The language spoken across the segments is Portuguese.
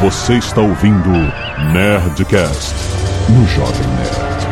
Você está ouvindo Nerdcast no Jovem Nerd.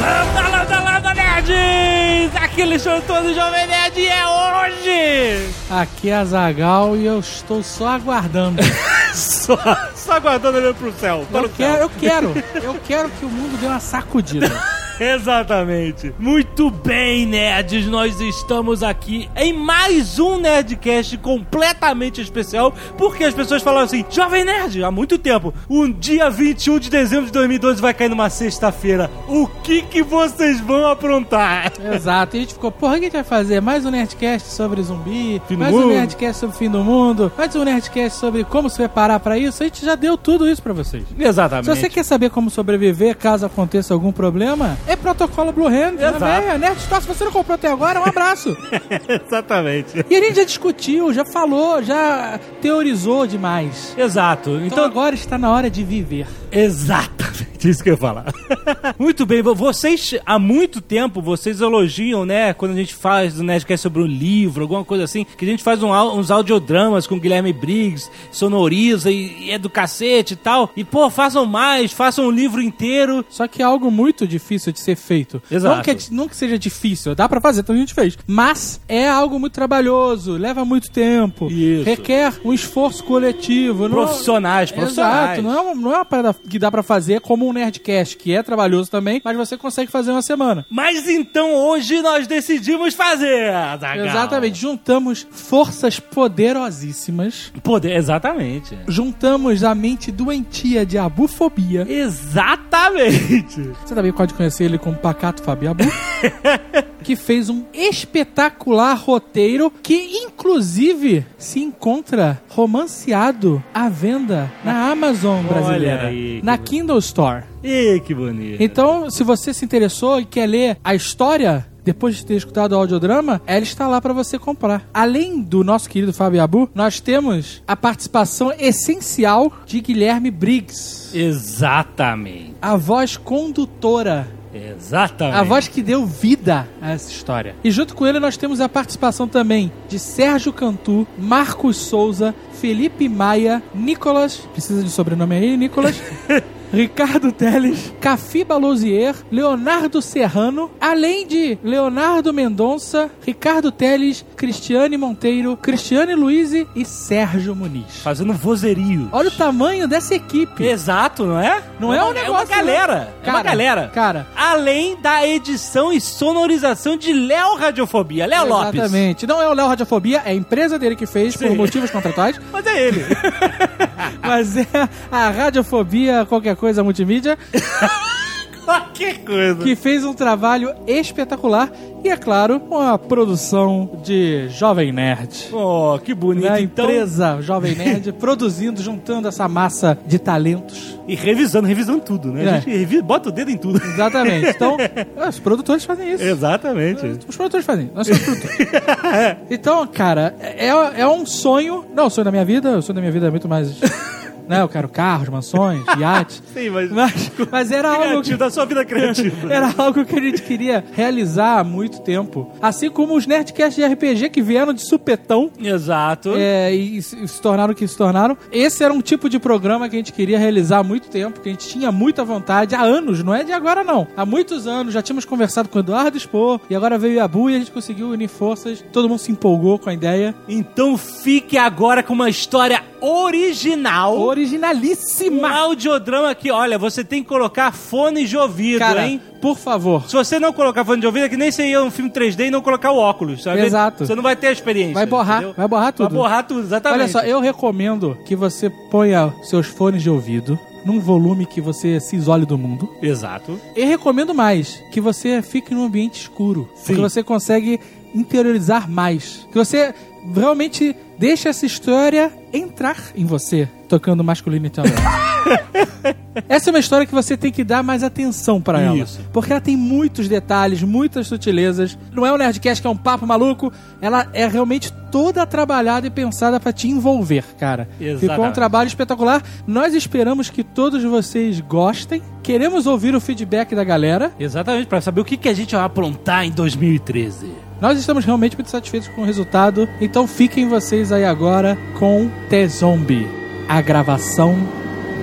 Landa, landa, landa, nerds! Aqui eles são todos Jovem Nerd e é hoje! Aqui é a Zagal e eu estou só aguardando. Só, só aguardando olhando pro céu. Para Eu o quero, céu. eu quero, eu quero que o mundo dê uma sacudida. Exatamente. Muito bem, nerds, nós estamos aqui em mais um Nerdcast completamente especial, porque as pessoas falam assim, Jovem Nerd, há muito tempo, um dia 21 de dezembro de 2012 vai cair numa sexta-feira. O que que vocês vão aprontar? Exato. E a gente ficou, porra, o que a gente vai fazer? Mais um Nerdcast sobre zumbi, Fim mais um Nerdcast sobre o fim do mundo, mais um Nerdcast sobre como se preparar pra isso. A gente já deu tudo isso pra vocês. Exatamente. Se você quer saber como sobreviver caso aconteça algum problema, é protocolo Blue Hand. Exato. Né, Nerd Store, se você não comprou até agora, um abraço. Exatamente. e a gente já discutiu, já falou, já teorizou demais. Exato. Então, Então, agora está na hora de viver. Exatamente, isso que eu ia falar. muito bem, vo- vocês, há muito tempo, vocês elogiam, né, quando a gente faz do Nerdcast sobre um livro, alguma coisa assim, que a gente faz um uns audiodramas com o Guilherme Briggs, sonoriza e, e é do cacete e tal. E, pô, façam mais, façam um livro inteiro. Só que é algo muito difícil de ser feito. Exato. Não que, é não que seja difícil, dá pra fazer, então a gente fez. Mas é algo muito trabalhoso, leva muito tempo. Isso. Requer um esforço coletivo. não- Profissionais, profissionais. Exato, não é, uma, não é uma parada que dá pra fazer como um Nerdcast, que é trabalhoso também, mas você consegue fazer uma semana. Mas então hoje nós decidimos fazer. Exatamente, juntamos forças poderosíssimas, Poder, exatamente. juntamos a mente doentia de abufobia. Exatamente. Você também pode conhecer ele como Pacato Fabiabu, que fez um espetacular roteiro que, inclusive, se encontra romanceado à venda na Amazon brasileira, aí, na. Kindle Store. Ih, que bonito. Então, se você se interessou e quer ler a história. Depois de ter escutado o audiodrama, ela está lá para você comprar. Além do nosso querido Fabiabu, nós temos a participação essencial de Guilherme Briggs, Exatamente. a voz condutora Exatamente. A voz que deu vida a essa história. E junto com ele nós temos a participação também de Sérgio Cantu, Marcos Souza, Felipe Maia, Nicolas, precisa de sobrenome aí, Nicolas, Ricardo Teles, Cafiba Lousier, Leonardo Serrano, além de Leonardo Mendonça, Ricardo Teles, Cristiane Monteiro, Cristiane Luiz e Sérgio Muniz. Fazendo vozerio. Olha o tamanho dessa equipe. Exato, não é? Não é um uma- negócio, É uma galera. né? é uma Cara, galera. cara. Além da edição e sonorização de Léo Radiofobia. Léo Lopes. Exatamente. Não é o Léo Radiofobia, é a empresa dele que fez por Sim. motivos contratuais, Mas é ele. mas é a Radiofobia qualquer coisa multimídia Qualquer coisa. que fez um trabalho espetacular e é claro, uma produção de Jovem Nerd. Oh, que bonito. A Então, empresa Jovem Nerd produzindo, juntando essa massa de talentos. E revisando, revisando tudo, né? É. A gente revi- bota o dedo em tudo. Exatamente. Então, os produtores fazem isso. Exatamente. Os produtores fazem, nós somos produtores. então, cara, é, é um sonho. Não, o sonho da minha vida, o sonho da minha vida é muito mais. Né, eu quero carros, mansões, iates. Sim, mas... Mas, mas era algo que. da sua vida criativa. Era algo que a gente queria realizar há muito tempo. Assim como os Nerdcasts de RPG que vieram de supetão Exato. é, e se se tornaram o que se tornaram. Esse era um tipo de programa que a gente queria realizar há muito tempo, que a gente tinha muita vontade, há anos, não é de agora não. Há muitos anos, já tínhamos conversado com o Eduardo Expor, e agora veio a Bu e a gente conseguiu unir forças, todo mundo se empolgou com a ideia. Então fique agora com uma história original. Um Originalíssima! audiodrama que, olha, você tem que colocar fone de ouvido, Cara, hein? por favor, Se você não colocar fone de ouvido, é que nem você ia um filme 3D e não colocar o óculos, sabe? Exato. Você não vai ter a experiência. vai borrar, entendeu? vai borrar tudo. Vai borrar tudo, exatamente. Olha só, eu recomendo que você ponha seus fones de ouvido num volume que você se isole do mundo. Exato. E recomendo mais que você fique num ambiente escuro. Sim. Porque você consegue interiorizar mais. Que você realmente deixe essa história entrar em você, tocando masculino e feminino. Essa é uma história que você tem que dar mais atenção pra ela. Porque ela tem muitos detalhes, muitas sutilezas. Não é um Nerdcast que é um papo maluco. Ela é realmente toda trabalhada e pensada pra te envolver, cara. Ficou um Exatamente. trabalho espetacular. Nós esperamos que todos vocês gostem. Queremos ouvir o feedback da galera. Exatamente, pra saber o que, que a gente vai aprontar em 2013. Nós estamos realmente muito satisfeitos com o resultado, então fiquem vocês aí agora com T-Zombie, a gravação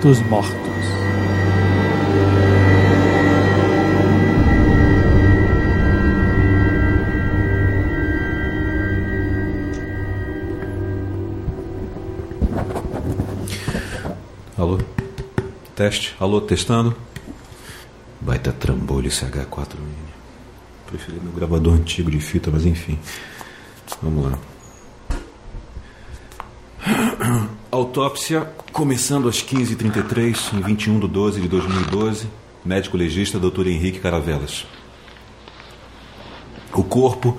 dos mortos. Alô? Teste? Alô, testando? Baita trambolho esse H4N. Preferi meu gravador antigo de fita, mas enfim. Vamos lá. Autópsia começando às 15h33, em 21 de 12 de 2012. Médico legista Dr. Henrique Caravelas. O corpo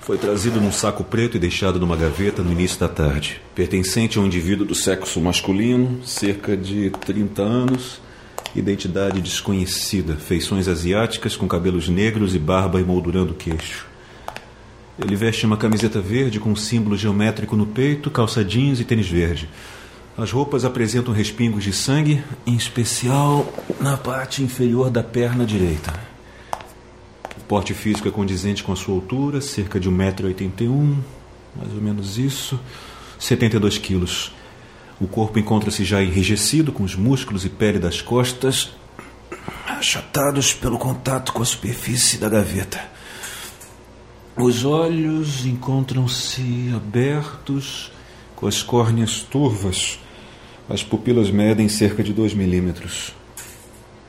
foi trazido num saco preto e deixado numa gaveta no início da tarde. Pertencente a um indivíduo do sexo masculino, cerca de 30 anos, identidade desconhecida, feições asiáticas com cabelos negros e barba emoldurando o queixo. Ele veste uma camiseta verde com um símbolo geométrico no peito, calça jeans e tênis verde. As roupas apresentam respingos de sangue, em especial na parte inferior da perna direita. O porte físico é condizente com a sua altura, cerca de 1,81m, mais ou menos isso, 72 quilos. O corpo encontra-se já enrijecido, com os músculos e pele das costas achatados pelo contato com a superfície da gaveta. Os olhos encontram-se abertos, com as córneas turvas. As pupilas medem cerca de 2 milímetros.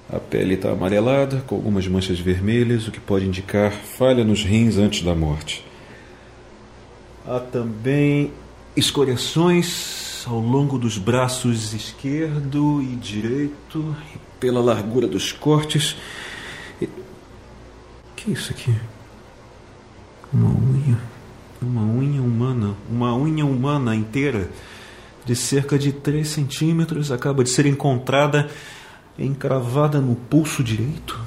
A pele está amarelada, com algumas manchas vermelhas, o que pode indicar falha nos rins antes da morte. Há também escoriações ao longo dos braços esquerdo e direito, e pela largura dos cortes. E... que é isso aqui? Uma unha. Uma unha humana. Uma unha humana inteira, de cerca de 3 centímetros, acaba de ser encontrada encravada no pulso direito.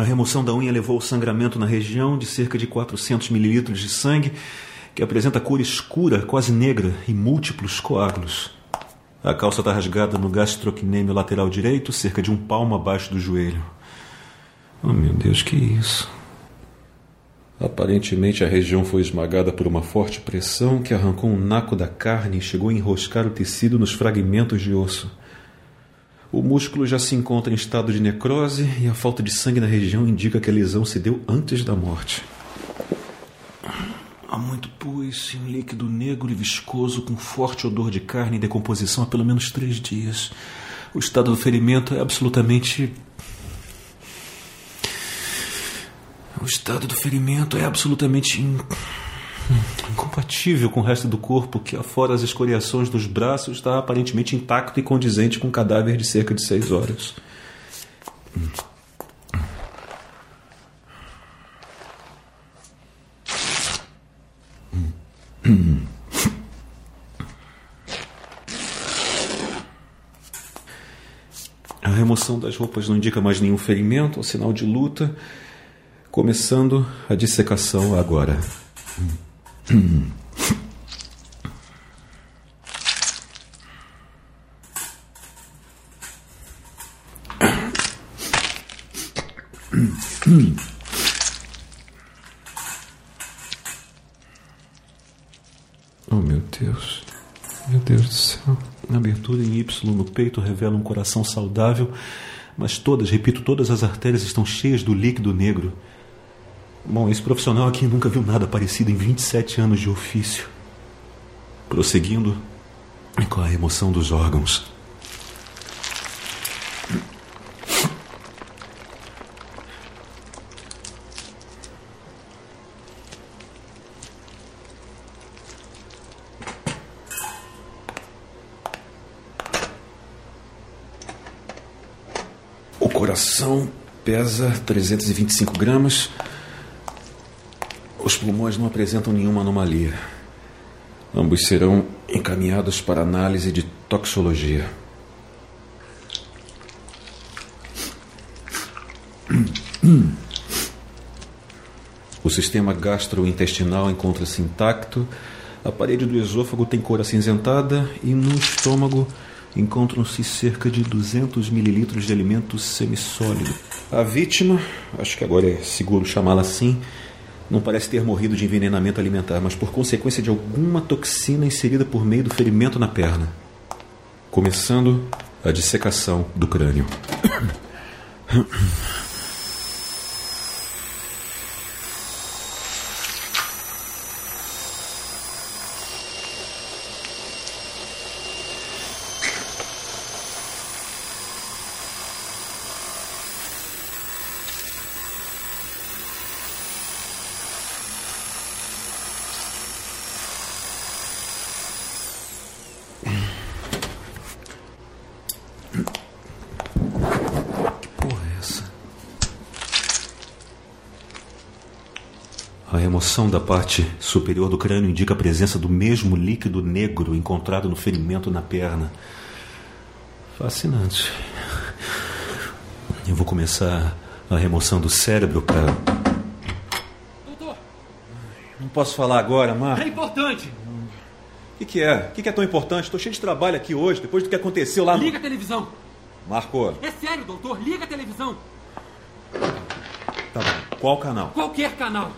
A remoção da unha levou ao sangramento na região de cerca de 400 mililitros de sangue, que apresenta cor escura, quase negra, e múltiplos coágulos. A calça está rasgada no gastrocnêmio lateral direito, cerca de um palmo abaixo do joelho. Oh, meu Deus, que isso? Aparentemente, a região foi esmagada por uma forte pressão que arrancou um naco da carne e chegou a enroscar o tecido nos fragmentos de osso. O músculo já se encontra em estado de necrose e a falta de sangue na região indica que a lesão se deu antes da morte. Há muito pus e um líquido negro e viscoso com forte odor de carne em decomposição há pelo menos três dias. O estado do ferimento é absolutamente. O estado do ferimento é absolutamente in... incompatível com o resto do corpo, que, afora as escoriações dos braços, está aparentemente intacto e condizente com um cadáver de cerca de seis horas. A remoção das roupas não indica mais nenhum ferimento ou sinal de luta. Começando a dissecação agora. Oh, meu Deus. Meu Deus do céu. A abertura em Y no peito revela um coração saudável, mas todas, repito, todas as artérias estão cheias do líquido negro. Bom, esse profissional aqui nunca viu nada parecido em 27 anos de ofício. Prosseguindo com a remoção dos órgãos. O coração pesa 325 gramas. Os pulmões não apresentam nenhuma anomalia. Ambos serão encaminhados para análise de toxologia. O sistema gastrointestinal encontra-se intacto, a parede do esôfago tem cor acinzentada e no estômago encontram-se cerca de 200 mililitros de alimento semissólido. A vítima, acho que agora é seguro chamá-la assim, não parece ter morrido de envenenamento alimentar, mas por consequência de alguma toxina inserida por meio do ferimento na perna. Começando a dissecação do crânio. A remoção da parte superior do crânio indica a presença do mesmo líquido negro encontrado no ferimento na perna. Fascinante. Eu vou começar a remoção do cérebro para. Doutor, Não posso falar agora, Marco. é importante. O que, que é? O que, que é tão importante? Estou cheio de trabalho aqui hoje, depois do que aconteceu lá no. Liga a televisão. Marco, É sério, doutor. Liga a televisão. tá bom. Qual canal? Qualquer canal.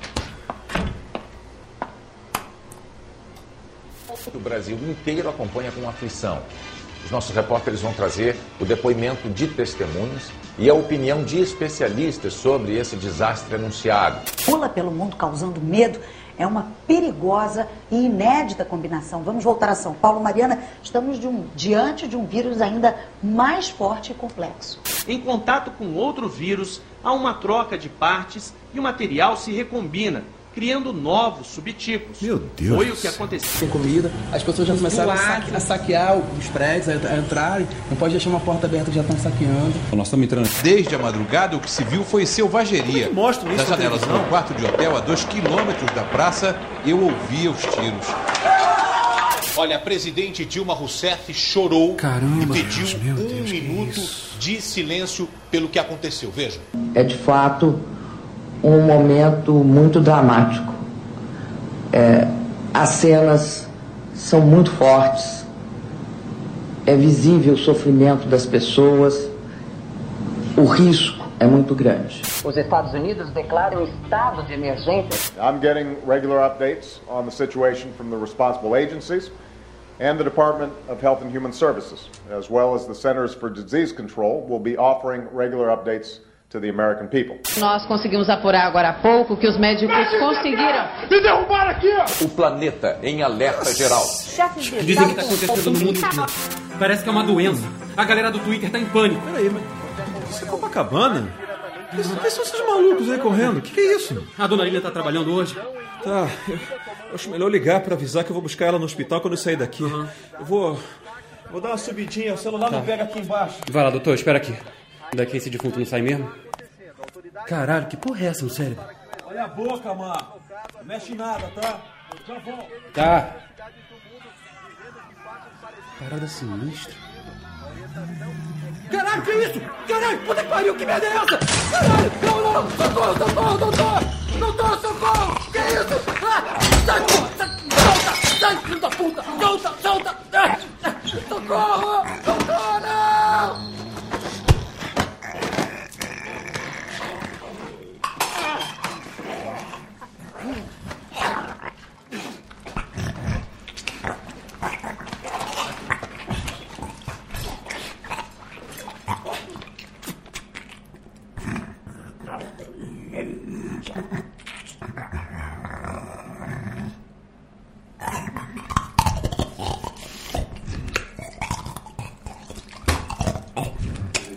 O Brasil inteiro acompanha com aflição. Os nossos repórteres vão trazer o depoimento de testemunhas e a opinião de especialistas sobre esse desastre anunciado. pula pelo mundo causando medo é uma perigosa e inédita combinação. Vamos voltar a São Paulo. Mariana, estamos de um- diante de um vírus ainda mais forte e complexo. Em contato com outro vírus, há uma troca de partes e o material se recombina, criando novos subtipos. Meu Deus Foi o que aconteceu. sem comida, as pessoas já começaram a, saque- a saquear os prédios, a, a entrarem. Não pode deixar uma porta aberta que já estão saqueando. Nós estamos entrando. Desde a madrugada, o que se viu foi selvageria. É mostram isso Das na janelas meu quarto de hotel, a dois quilômetros da praça, eu ouvia os tiros. Olha, a presidente Dilma Rousseff chorou Caramba, e pediu meu um Deus, minuto de silêncio pelo que aconteceu. Veja. é de fato um momento muito dramático. É, as cenas são muito fortes, é visível o sofrimento das pessoas, o risco é muito grande. Os Estados Unidos declaram estado de emergência. I'm getting regular updates on the situation from the responsible agencies and the Department of Health and Human Services, as well as the Centers for Disease Control, will be offering regular updates to the American people. Nós conseguimos apurar agora há pouco que os médicos conseguiram. O planeta em alerta geral. Dizem que está acontecendo no mundo inteiro. Parece que é uma doença. A galera do Twitter tá em pânico. Peraí, mas. Isso é Copacabana? Quem são esses malucos aí correndo? O que, que é isso? A dona Lília tá trabalhando hoje. Tá, eu eu acho melhor ligar pra avisar que eu vou buscar ela no hospital quando eu sair daqui. Eu vou. Vou dar uma subidinha, o celular não pega aqui embaixo. Vai lá, doutor, espera aqui. Daqui esse defunto não sai mesmo? Caralho, que porra é essa no cérebro? Olha a boca, Marco. Não mexe nada, tá? Já volto. Tá. Parada sinistra. Caralho, que isso? Caralho, puta que pariu, que merda é essa? Caralho, não, não, socorro, socorro, doutor! Doutor, socorro! Que isso? Ah, sai, sai, solta, sai, filho da puta! Solta, solta! Ah, ah, Socorro! Doutor, não!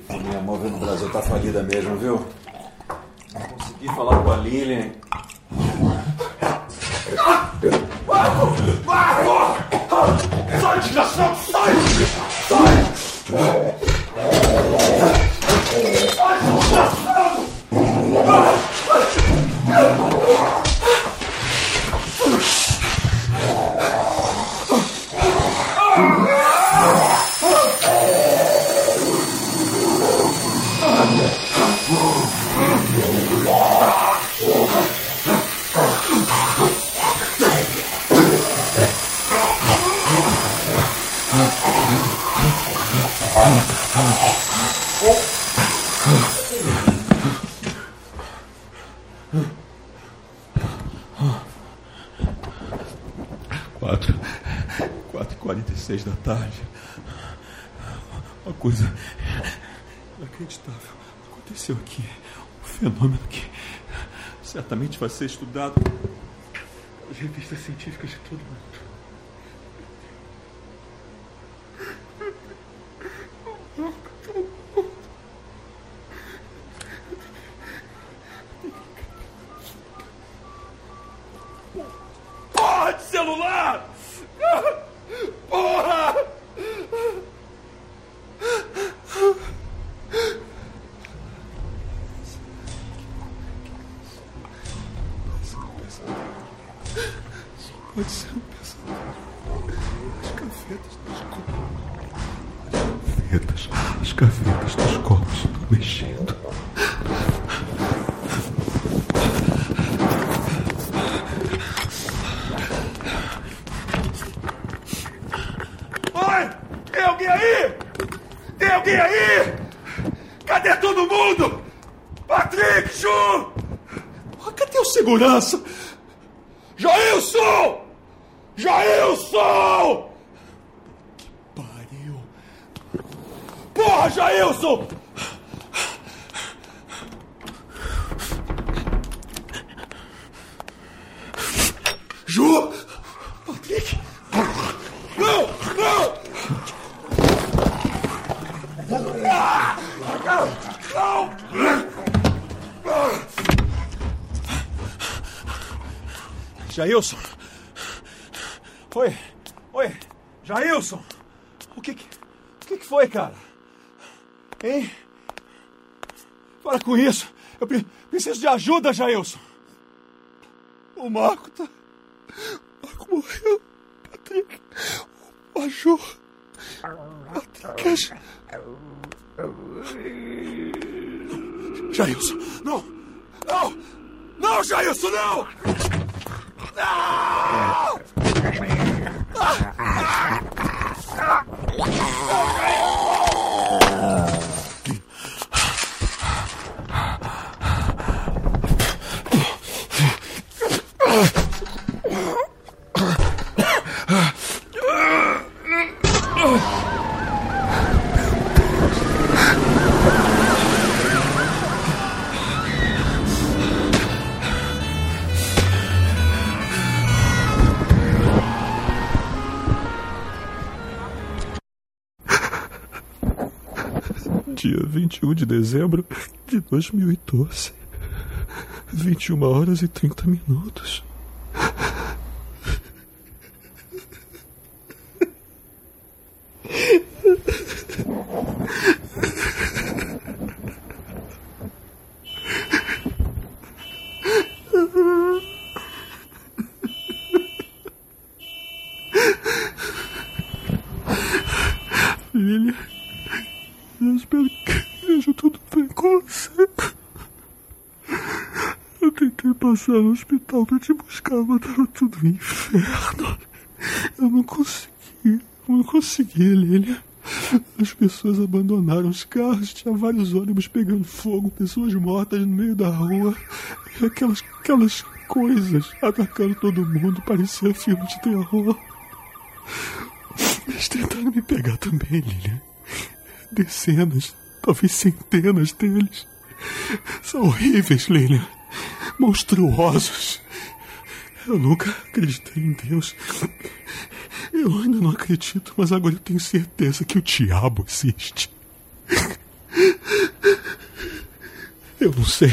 A minha móvel no Brasil tá falida mesmo, viu? Não consegui falar com a Lilian. Sai, desgraçado! Sai! Vai ser estudado nas revistas científicas de todo mundo. us. Jailson! Oi! Oi! Jailson! O que que, o que que foi, cara? Hein? Para com isso! Eu pre- preciso de ajuda, Jailson! O Marco tá... O Marco morreu! Patrick! O Maju! Patrick! Jailson! Não! Não! Não, Jailson, não! Não! Dia 21 de dezembro de 2012. 21 horas e 30 minutos. Filha, eu espero que esteja tudo bem com você. Eu tentei passar no hospital pra te buscar, mas tava tudo um inferno. Eu não consegui, eu não consegui, Lilia. As pessoas abandonaram os carros, tinha vários ônibus pegando fogo, pessoas mortas no meio da rua. E aquelas, aquelas coisas atacando todo mundo, parecia filme de terror. Eles tentaram me pegar também, Lilian. Dezenas, talvez centenas deles. São horríveis, Lilian. Monstruosos. Eu nunca acreditei em Deus. Eu ainda não acredito, mas agora eu tenho certeza que o diabo existe. Eu não sei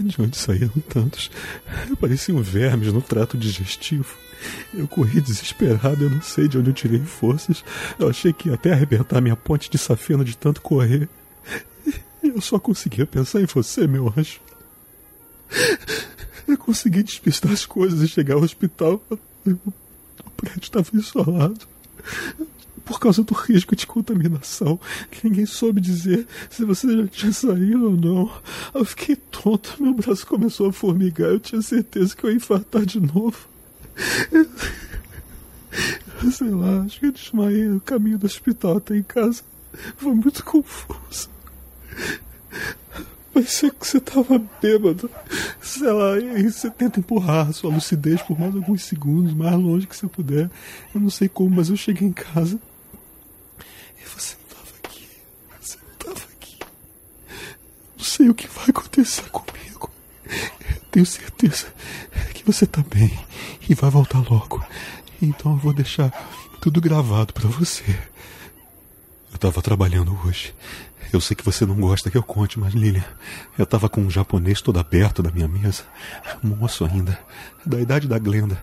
de onde saíram tantos. Pareciam vermes no trato digestivo. Eu corri desesperado, eu não sei de onde eu tirei forças. Eu achei que ia até arrebentar minha ponte de safena de tanto correr. Eu só conseguia pensar em você, meu anjo. Eu consegui despistar as coisas e chegar ao hospital. O prédio estava isolado. Por causa do risco de contaminação. Ninguém soube dizer se você já tinha saído ou não. Eu fiquei tonto, meu braço começou a formigar. Eu tinha certeza que eu ia infartar de novo. Sei lá, acho que eu desmaiei no caminho do hospital até em casa. Foi muito confuso. Parecia que você tava bêbado. Sei lá, e você tenta empurrar sua lucidez por mais alguns segundos, mais longe que você puder. Eu não sei como, mas eu cheguei em casa. E você não tava aqui. Você não tava aqui. Não sei o que vai acontecer comigo. Eu tenho certeza que você tá bem e vai voltar logo. Então eu vou deixar tudo gravado para você. Eu tava trabalhando hoje. Eu sei que você não gosta que eu conte, mas Lilian, eu tava com um japonês todo aberto da minha mesa. Moço ainda, da idade da Glenda.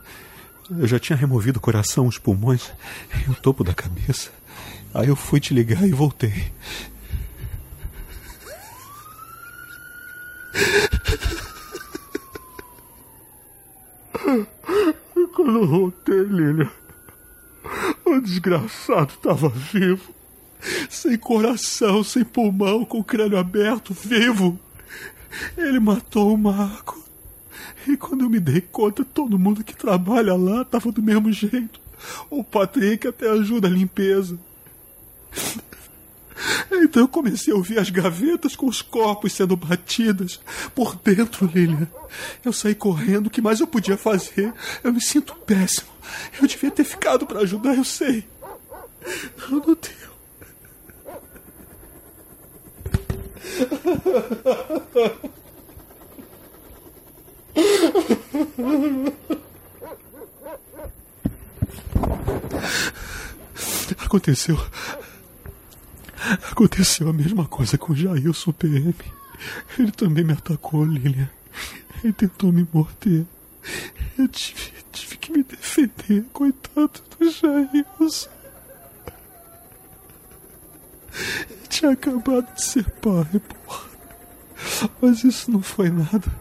Eu já tinha removido o coração, os pulmões e o topo da cabeça. Aí eu fui te ligar e voltei. Quando eu voltei, Lilian, o desgraçado estava vivo. Sem coração, sem pulmão, com o crânio aberto, vivo. Ele matou o Marco. E quando eu me dei conta, todo mundo que trabalha lá estava do mesmo jeito. O Patrick até ajuda a limpeza. Então eu comecei a ouvir as gavetas com os corpos sendo batidas por dentro, Lilian. Eu saí correndo, o que mais eu podia fazer? Eu me sinto péssimo. Eu devia ter ficado para ajudar, eu sei. Eu não tenho. Aconteceu. Aconteceu a mesma coisa com Jailson PM. Ele também me atacou, Lilian. Ele tentou me morder. Eu tive, tive que me defender, coitado do Jailson. Tinha acabado de ser pai, porra. Mas isso não foi nada.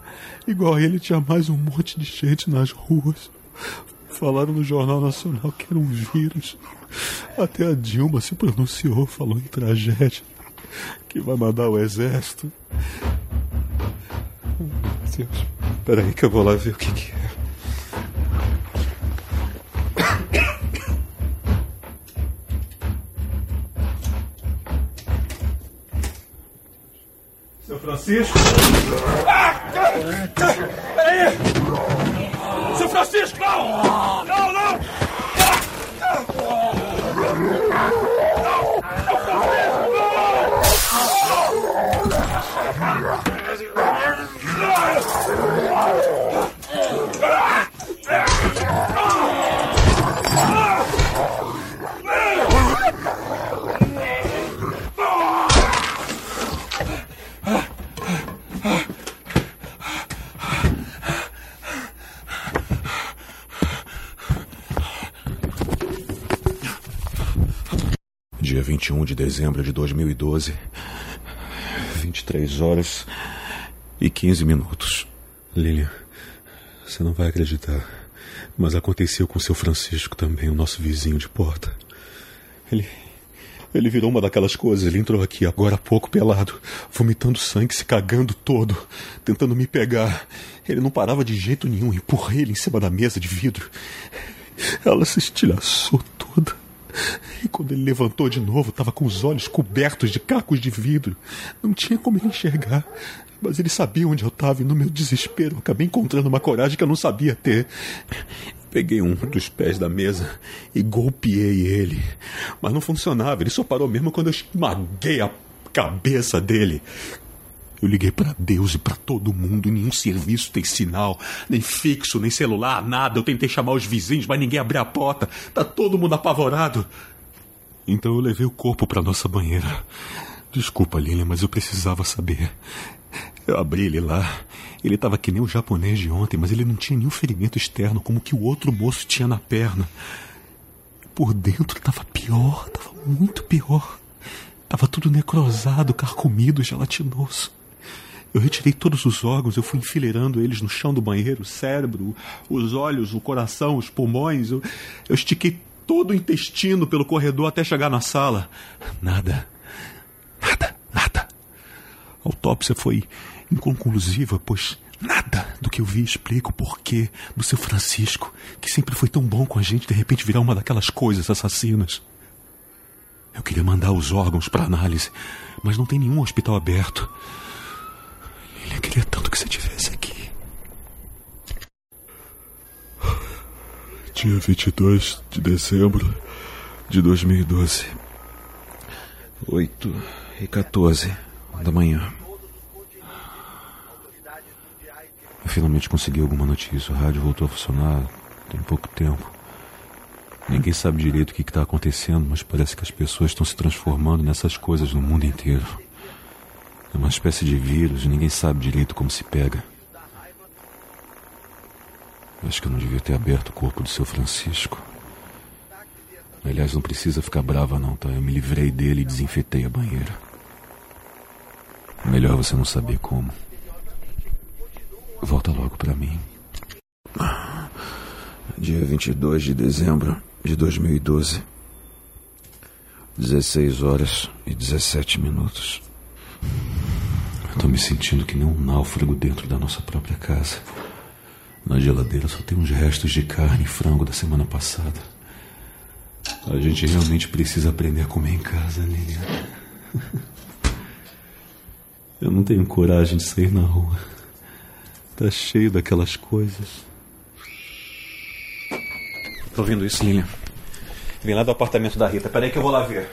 Igual ele tinha mais um monte de gente nas ruas. Falaram no Jornal Nacional que era um vírus. Até a Dilma se pronunciou, falou em tragédia. Que vai mandar o exército. Deus. Peraí que eu vou lá ver o que, que é. Francisco? Ah! Peraí! Seu Francisco, não! Não, não! Dia 21 de dezembro de 2012, 23 horas e 15 minutos. Lilian, você não vai acreditar, mas aconteceu com seu Francisco também, o nosso vizinho de porta. Ele. Ele virou uma daquelas coisas. Ele entrou aqui agora há pouco pelado, vomitando sangue, se cagando todo, tentando me pegar. Ele não parava de jeito nenhum. Empurrei ele em cima da mesa de vidro. Ela se estilhaçou toda. E quando ele levantou de novo, estava com os olhos cobertos de cacos de vidro. Não tinha como ele enxergar. Mas ele sabia onde eu estava e no meu desespero acabei encontrando uma coragem que eu não sabia ter. Peguei um dos pés da mesa e golpeei ele. Mas não funcionava, ele só parou mesmo quando eu esmaguei a cabeça dele. Eu liguei para Deus e para todo mundo, nenhum serviço tem sinal, nem fixo, nem celular, nada. Eu tentei chamar os vizinhos, mas ninguém abriu a porta. Tá todo mundo apavorado. Então eu levei o corpo para nossa banheira. Desculpa, Lilian, mas eu precisava saber. Eu abri ele lá. Ele estava que nem o japonês de ontem, mas ele não tinha nenhum ferimento externo como que o outro moço tinha na perna. Por dentro estava pior, estava muito pior. Estava tudo necrosado, carcomido, gelatinoso. Eu retirei todos os órgãos, eu fui enfileirando eles no chão do banheiro, o cérebro, os olhos, o coração, os pulmões. Eu, eu estiquei todo o intestino pelo corredor até chegar na sala. Nada. Nada, nada. A autópsia foi inconclusiva, pois nada do que eu vi explica o porquê do seu Francisco, que sempre foi tão bom com a gente, de repente virar uma daquelas coisas assassinas. Eu queria mandar os órgãos para análise, mas não tem nenhum hospital aberto. Queria tanto que você estivesse aqui. Dia 22 de dezembro de 2012. 8 e 14 da manhã. Eu finalmente consegui alguma notícia. O rádio voltou a funcionar tem pouco tempo. Ninguém sabe direito o que está acontecendo, mas parece que as pessoas estão se transformando nessas coisas no mundo inteiro. É uma espécie de vírus ninguém sabe direito como se pega. Acho que eu não devia ter aberto o corpo do seu Francisco. Aliás, não precisa ficar brava não, tá? Eu me livrei dele e desinfetei a banheira. Melhor você não saber como. Volta logo pra mim. Dia 22 de dezembro de 2012. 16 horas e 17 minutos. Eu tô me sentindo que nem um náufrago dentro da nossa própria casa. Na geladeira só tem uns restos de carne e frango da semana passada. A gente realmente precisa aprender a comer em casa, Lilian. Eu não tenho coragem de sair na rua. Tá cheio daquelas coisas. Tô ouvindo isso, Lilian? Vem lá do apartamento da Rita. Peraí que eu vou lá ver.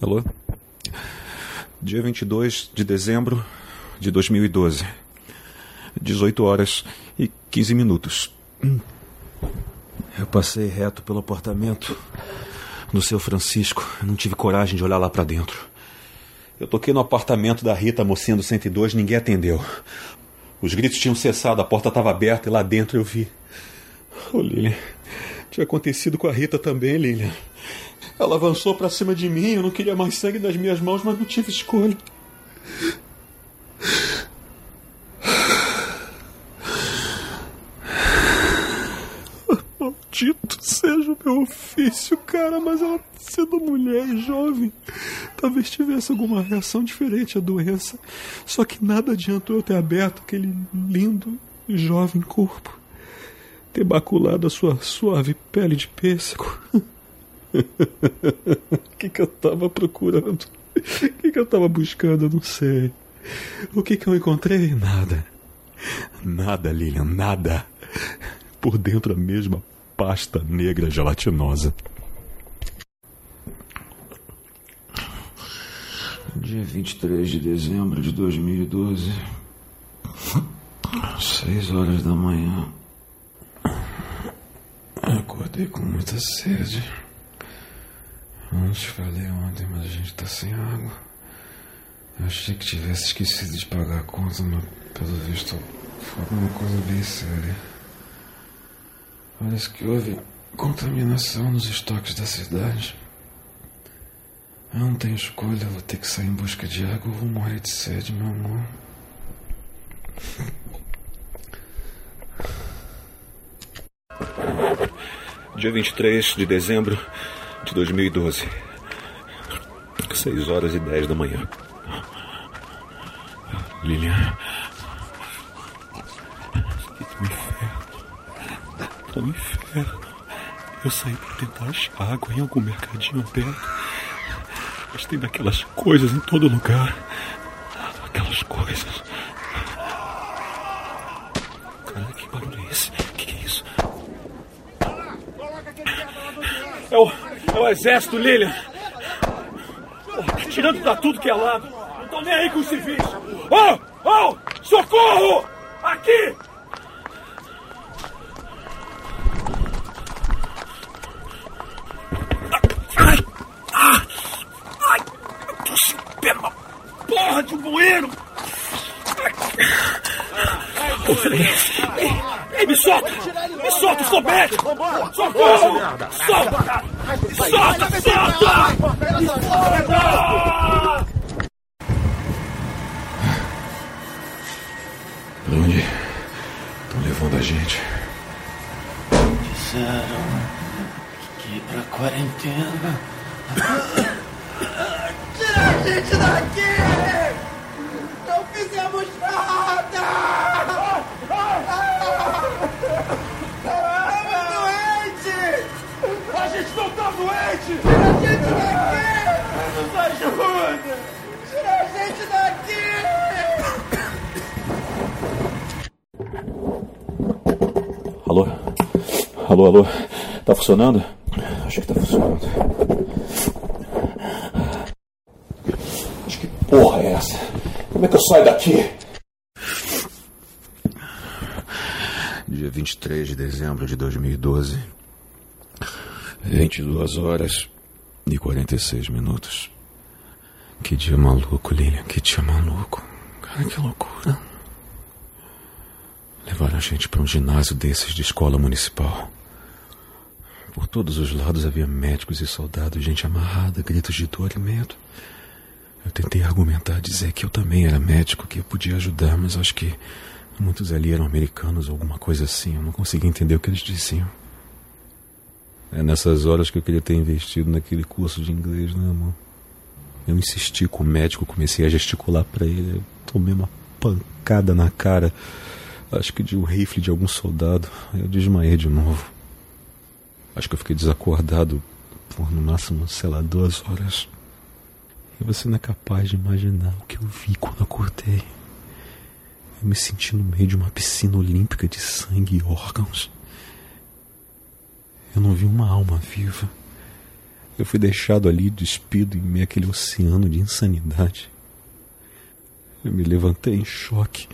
Alô? Dia 22 de dezembro de 2012. 18 horas e 15 minutos. Eu passei reto pelo apartamento do seu Francisco. Eu não tive coragem de olhar lá para dentro. Eu toquei no apartamento da Rita, mocinha do 102, ninguém atendeu. Os gritos tinham cessado, a porta estava aberta e lá dentro eu vi. Ô, oh, Lilian, tinha acontecido com a Rita também, Lilian. Ela avançou para cima de mim, eu não queria mais sangue nas minhas mãos, mas não tive escolha. Maldito seja o meu ofício, cara, mas ela sendo mulher e jovem, talvez tivesse alguma reação diferente à doença. Só que nada adiantou eu ter aberto aquele lindo e jovem corpo, ter maculado a sua suave pele de pêssego. O que, que eu tava procurando? O que, que eu tava buscando? Eu não sei. O que, que eu encontrei? Nada. Nada, Lilian, nada. Por dentro a mesma pasta negra gelatinosa. Dia 23 de dezembro de 2012, 6 horas da manhã. Acordei com muita sede. Não te falei ontem, mas a gente tá sem água. Eu achei que tivesse esquecido de pagar a conta, mas pelo visto foi alguma coisa bem séria. Parece que houve contaminação nos estoques da cidade. Eu não tenho escolha, vou ter que sair em busca de água ou vou morrer de sede, meu amor. Dia 23 de dezembro de 2012. 6 horas e 10 da manhã. Lilian. Que inferno. Tá um inferno. Eu saí pra tentar achar água em algum mercadinho perto. Mas tem daquelas coisas em todo lugar. Aquelas coisas. É o, é o exército, Lilian. Tá tirando pra tudo que é lado. Não tô nem aí com os civis. Oh! Oh! Socorro! Aqui! Ai! Ah! Ai! Eu tô sem numa porra de um bueiro! Ei, me solta! Me solta, sou médico! Socorro! Solta! Solta! Solta! Pra onde estão levando a gente? Disseram que ir pra quarentena. Tira a gente daqui! Alô? Tá funcionando? Acho que tá funcionando. Mas que porra é essa? Como é que eu saio daqui? Dia 23 de dezembro de 2012. 22 horas e 46 minutos. Que dia maluco, Lilian. Que dia maluco. Cara, que loucura. Levaram a gente para um ginásio desses de escola municipal. Por todos os lados havia médicos e soldados, gente amarrada, gritos de dor e medo. Eu tentei argumentar, dizer que eu também era médico, que eu podia ajudar, mas acho que muitos ali eram americanos ou alguma coisa assim. Eu não conseguia entender o que eles diziam. É nessas horas que eu queria ter investido naquele curso de inglês, né, amor? Eu insisti com o médico, comecei a gesticular para ele. Eu tomei uma pancada na cara, acho que de um rifle de algum soldado. Eu desmaiei de novo. Acho que eu fiquei desacordado por no máximo, sei lá, duas horas. E você não é capaz de imaginar o que eu vi quando acordei. Eu me senti no meio de uma piscina olímpica de sangue e órgãos. Eu não vi uma alma viva. Eu fui deixado ali despido em meio àquele oceano de insanidade. Eu me levantei em choque,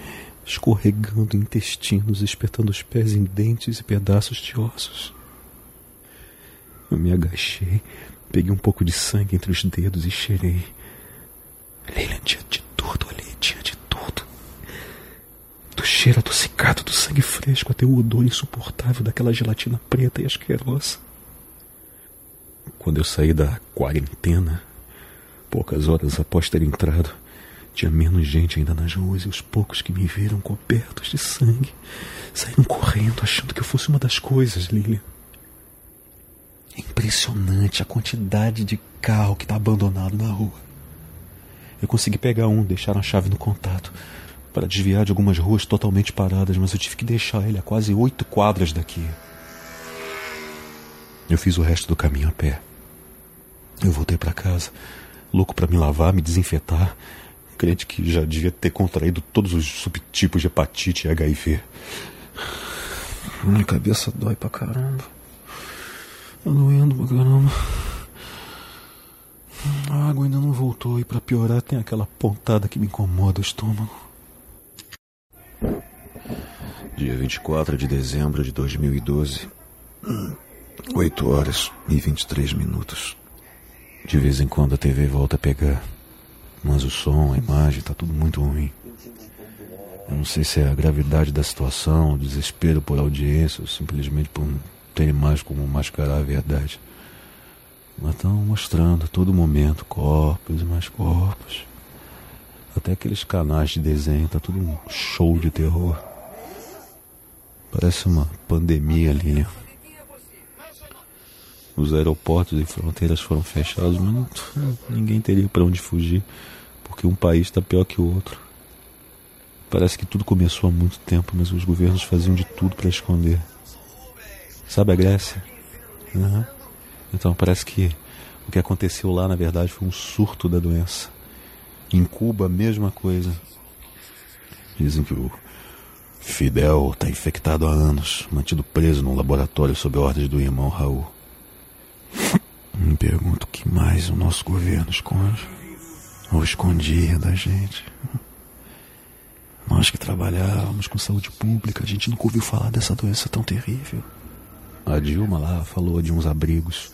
escorregando intestinos, espetando os pés em dentes e pedaços de ossos. Eu me agachei, peguei um pouco de sangue entre os dedos e cheirei. Leila, tinha de tudo ali, tinha de tudo. Do cheiro adocicado do sangue fresco até o odor insuportável daquela gelatina preta e asquerosa. Quando eu saí da quarentena, poucas horas após ter entrado, tinha menos gente ainda nas ruas e os poucos que me viram cobertos de sangue saíram correndo achando que eu fosse uma das coisas, Lilian. É impressionante a quantidade de carro que está abandonado na rua. Eu consegui pegar um, deixar a chave no contato para desviar de algumas ruas totalmente paradas, mas eu tive que deixar ele a quase oito quadras daqui. Eu fiz o resto do caminho a pé. Eu voltei para casa, louco para me lavar, me desinfetar, crente que já devia ter contraído todos os subtipos de hepatite e HIV. Minha cabeça dói pra caramba. Tá doendo pra caramba. A água ainda não voltou e para piorar tem aquela pontada que me incomoda o estômago. Dia 24 de dezembro de 2012. 8 horas e 23 minutos. De vez em quando a TV volta a pegar. Mas o som, a imagem, tá tudo muito ruim. Eu não sei se é a gravidade da situação, o desespero por audiência, ou simplesmente por não ter mais como mascarar a verdade. Mas estão mostrando a todo momento corpos e mais corpos. Até aqueles canais de desenho, tá tudo um show de terror. Parece uma pandemia, Lilian. Os aeroportos e fronteiras foram fechados, mas não, ninguém teria para onde fugir, porque um país está pior que o outro. Parece que tudo começou há muito tempo, mas os governos faziam de tudo para esconder. Sabe a Grécia? Uhum. Então parece que o que aconteceu lá, na verdade, foi um surto da doença. Em Cuba, a mesma coisa. Dizem que o Fidel está infectado há anos, mantido preso num laboratório sob ordens do irmão Raul. Me pergunto o que mais o nosso governo esconde ou escondia da gente. Nós que trabalhávamos com saúde pública, a gente nunca ouviu falar dessa doença tão terrível. A Dilma lá falou de uns abrigos.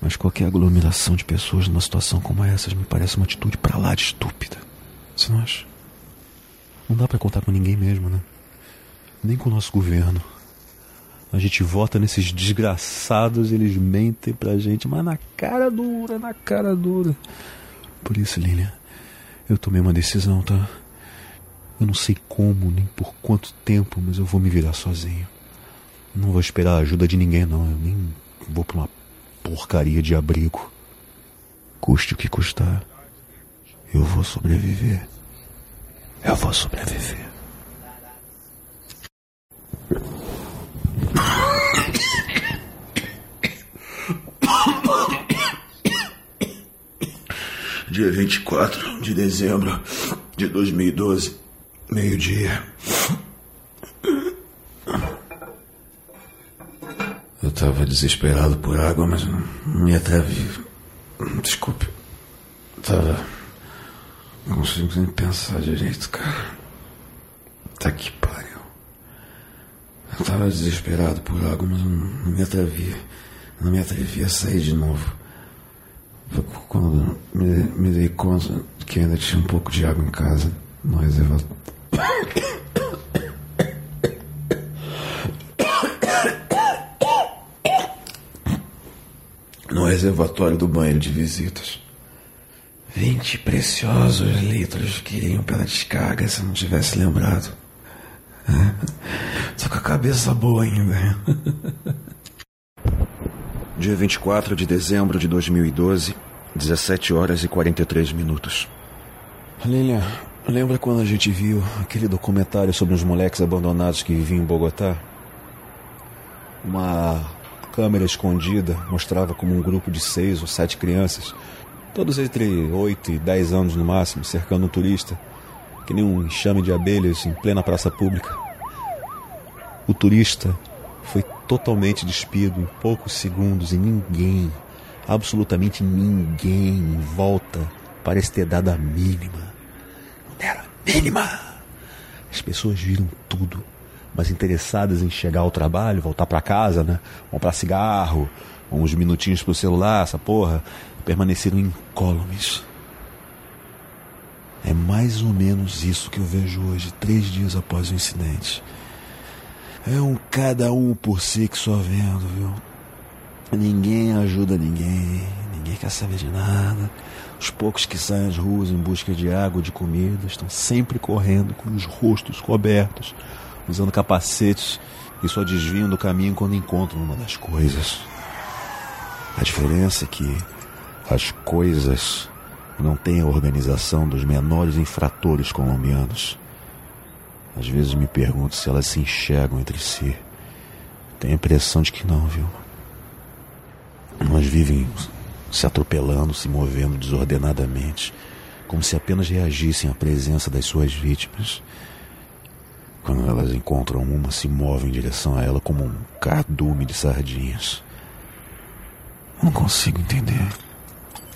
Mas qualquer aglomeração de pessoas numa situação como essa me parece uma atitude para lá de estúpida. Você não acha? Não dá para contar com ninguém mesmo, né? Nem com o nosso governo. A gente vota nesses desgraçados, eles mentem pra gente, mas na cara dura, na cara dura. Por isso, Lilian, eu tomei uma decisão, tá? Eu não sei como, nem por quanto tempo, mas eu vou me virar sozinho. Não vou esperar a ajuda de ninguém, não. Eu nem vou pra uma porcaria de abrigo. Custe o que custar, eu vou sobreviver. Eu vou sobreviver. Dia 24 de dezembro de 2012, meio-dia. Eu tava desesperado por água, mas não me atrevi. Desculpe. Tava. Não consigo nem pensar direito, cara. Tá que pariu. Eu tava desesperado por água, mas não, não me atrevi. Não me atrevi a sair de novo. Foi Quando me, me dei conta que ainda tinha um pouco de água em casa, no reservatório. No reservatório do banheiro de visitas. 20 preciosos litros que iriam pela descarga se eu não tivesse lembrado. Tô com a cabeça boa ainda. Dia 24 de dezembro de 2012, 17 horas e 43 minutos. Lilian, lembra quando a gente viu aquele documentário sobre os moleques abandonados que viviam em Bogotá? Uma câmera escondida mostrava como um grupo de seis ou sete crianças, todos entre 8 e 10 anos no máximo, cercando um turista, que nem um enxame de abelhas em plena praça pública. O turista foi totalmente despido em poucos segundos e ninguém, absolutamente ninguém em volta parece ter dado a mínima. Não deram a mínima. As pessoas viram tudo, mas interessadas em chegar ao trabalho, voltar para casa, né? Comprar cigarro, uns minutinhos pro celular, essa porra, permaneceram incólumes. É mais ou menos isso que eu vejo hoje, três dias após o incidente. É um cada um por si que só vendo, viu? Ninguém ajuda ninguém, ninguém quer saber de nada. Os poucos que saem às ruas em busca de água, de comida, estão sempre correndo com os rostos cobertos, usando capacetes e só desviam do caminho quando encontram uma das coisas. A diferença é que as coisas não têm a organização dos menores infratores colombianos. Às vezes me pergunto se elas se enxergam entre si. Tenho a impressão de que não, viu? Elas vivem se atropelando, se movendo desordenadamente, como se apenas reagissem à presença das suas vítimas. Quando elas encontram uma, se movem em direção a ela como um cardume de sardinhas. Não consigo entender.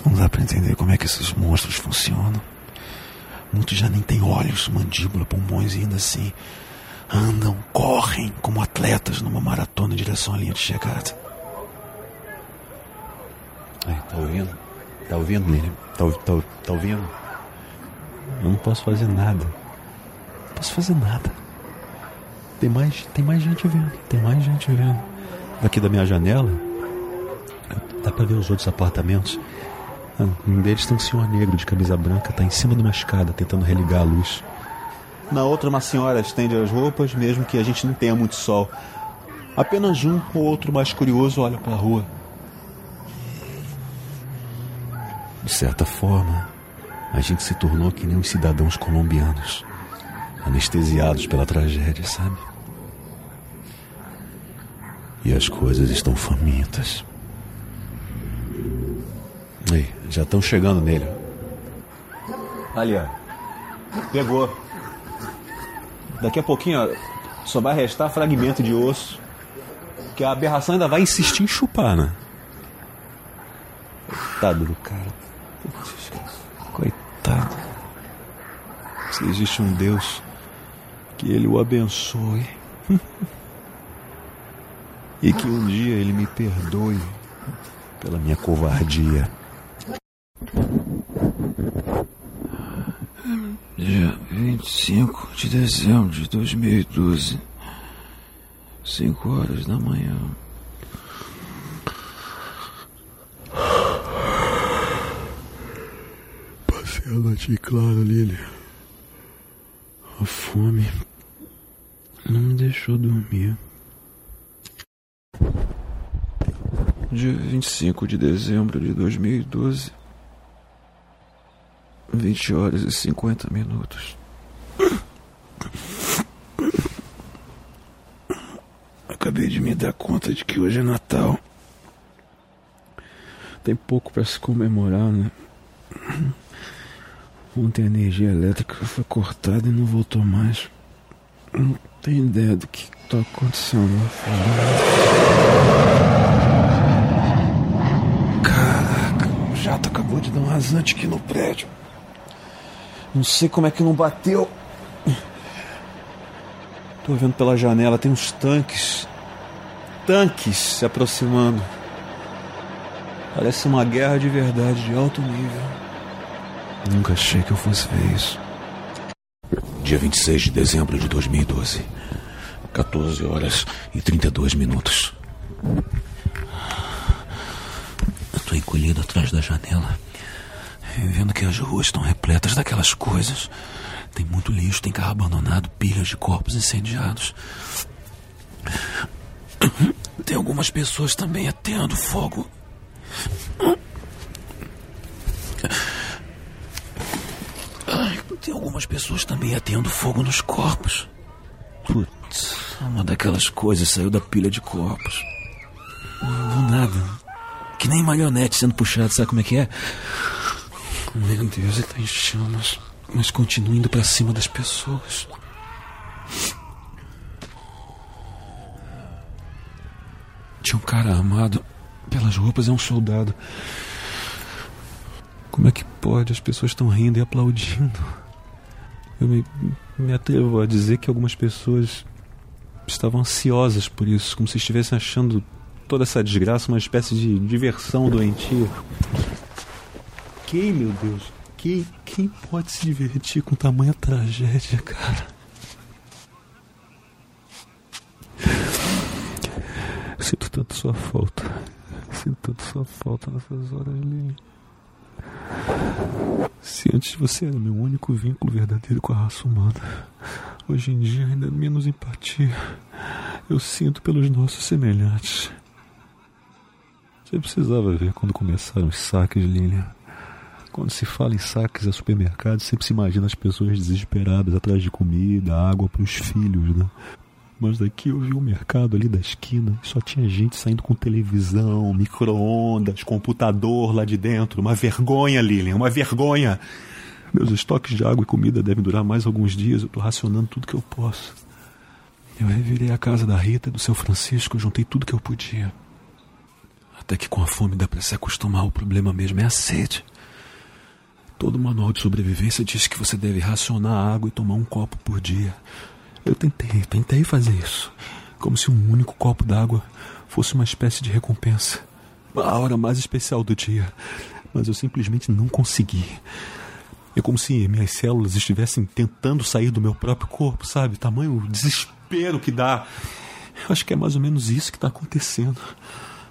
Não dá para entender como é que esses monstros funcionam. Muitos já nem têm olhos, mandíbula, pulmões e ainda assim andam, correm como atletas numa maratona em direção à linha de chegada. Ai, tá ouvindo? Tá ouvindo, Miriam? Tá, tá, tá ouvindo? Eu não posso fazer nada. Não posso fazer nada. Tem mais, tem mais gente vendo. Tem mais gente vendo. Daqui da minha janela, dá pra ver os outros apartamentos. Um deles tem um senhor negro de camisa branca, tá em cima de uma escada tentando religar a luz. Na outra, uma senhora estende as roupas, mesmo que a gente não tenha muito sol. Apenas um ou outro mais curioso olha para a rua. De certa forma, a gente se tornou que nem os cidadãos colombianos, anestesiados pela tragédia, sabe? E as coisas estão famintas. Aí, já estão chegando nele. Ali. Pegou. Daqui a pouquinho, só vai restar fragmento de osso. Que a aberração ainda vai insistir em chupar, né? Coitado do cara. Coitado. Se existe um Deus, que ele o abençoe. e que um dia ele me perdoe pela minha covardia. Dia 25 de dezembro de 2012, 5 horas da manhã. Passei a noite clara, Lili. A fome não me deixou dormir. Dia 25 de dezembro de 2012, 20 horas e 50 minutos. Acabei de me dar conta de que hoje é Natal. Tem pouco para se comemorar, né? Ontem a energia elétrica foi cortada e não voltou mais. Não tenho ideia do que está acontecendo lá fora. Rasante aqui no prédio. Não sei como é que não bateu. Tô vendo pela janela, tem uns tanques. Tanques se aproximando. Parece uma guerra de verdade, de alto nível. Nunca achei que eu fosse ver isso. Dia 26 de dezembro de 2012. 14 horas e 32 minutos. Tô encolhido atrás da janela, vendo que as ruas estão repletas daquelas coisas. Tem muito lixo, tem carro abandonado, pilhas de corpos incendiados. Tem algumas pessoas também atendo fogo. Tem algumas pessoas também atendo fogo nos corpos. Putz, uma daquelas coisas saiu da pilha de corpos. Do nada. Que nem marionete sendo puxado, sabe como é que é? Meu Deus, ele tá em chamas. Mas continua indo pra cima das pessoas. Tinha um cara armado pelas roupas, é um soldado. Como é que pode? As pessoas estão rindo e aplaudindo. Eu me, me atrevo a dizer que algumas pessoas estavam ansiosas por isso, como se estivessem achando toda essa desgraça uma espécie de diversão doentia. Quem, meu Deus? Quem, quem pode se divertir com tamanha tragédia, cara? Sinto tanto sua falta. Sinto tanto sua falta nessas horas, Lili. Se antes você era meu único vínculo verdadeiro com a raça humana, hoje em dia ainda menos empatia eu sinto pelos nossos semelhantes. Você precisava ver quando começaram os saques, Lilian. Quando se fala em saques a supermercados, sempre se imagina as pessoas desesperadas atrás de comida, água para os filhos, né? Mas daqui eu vi o um mercado ali da esquina e só tinha gente saindo com televisão, micro-ondas, computador lá de dentro. Uma vergonha, Lilian, uma vergonha. Meus estoques de água e comida devem durar mais alguns dias. Eu tô racionando tudo que eu posso. Eu revirei a casa da Rita e do seu Francisco, juntei tudo que eu podia. Até que com a fome dá pra se acostumar, o problema mesmo é a sede. Todo manual de sobrevivência diz que você deve racionar água e tomar um copo por dia. Eu tentei, tentei fazer isso. Como se um único copo d'água fosse uma espécie de recompensa. A hora mais especial do dia. Mas eu simplesmente não consegui. É como se minhas células estivessem tentando sair do meu próprio corpo, sabe? Tamanho desespero que dá. Eu acho que é mais ou menos isso que está acontecendo.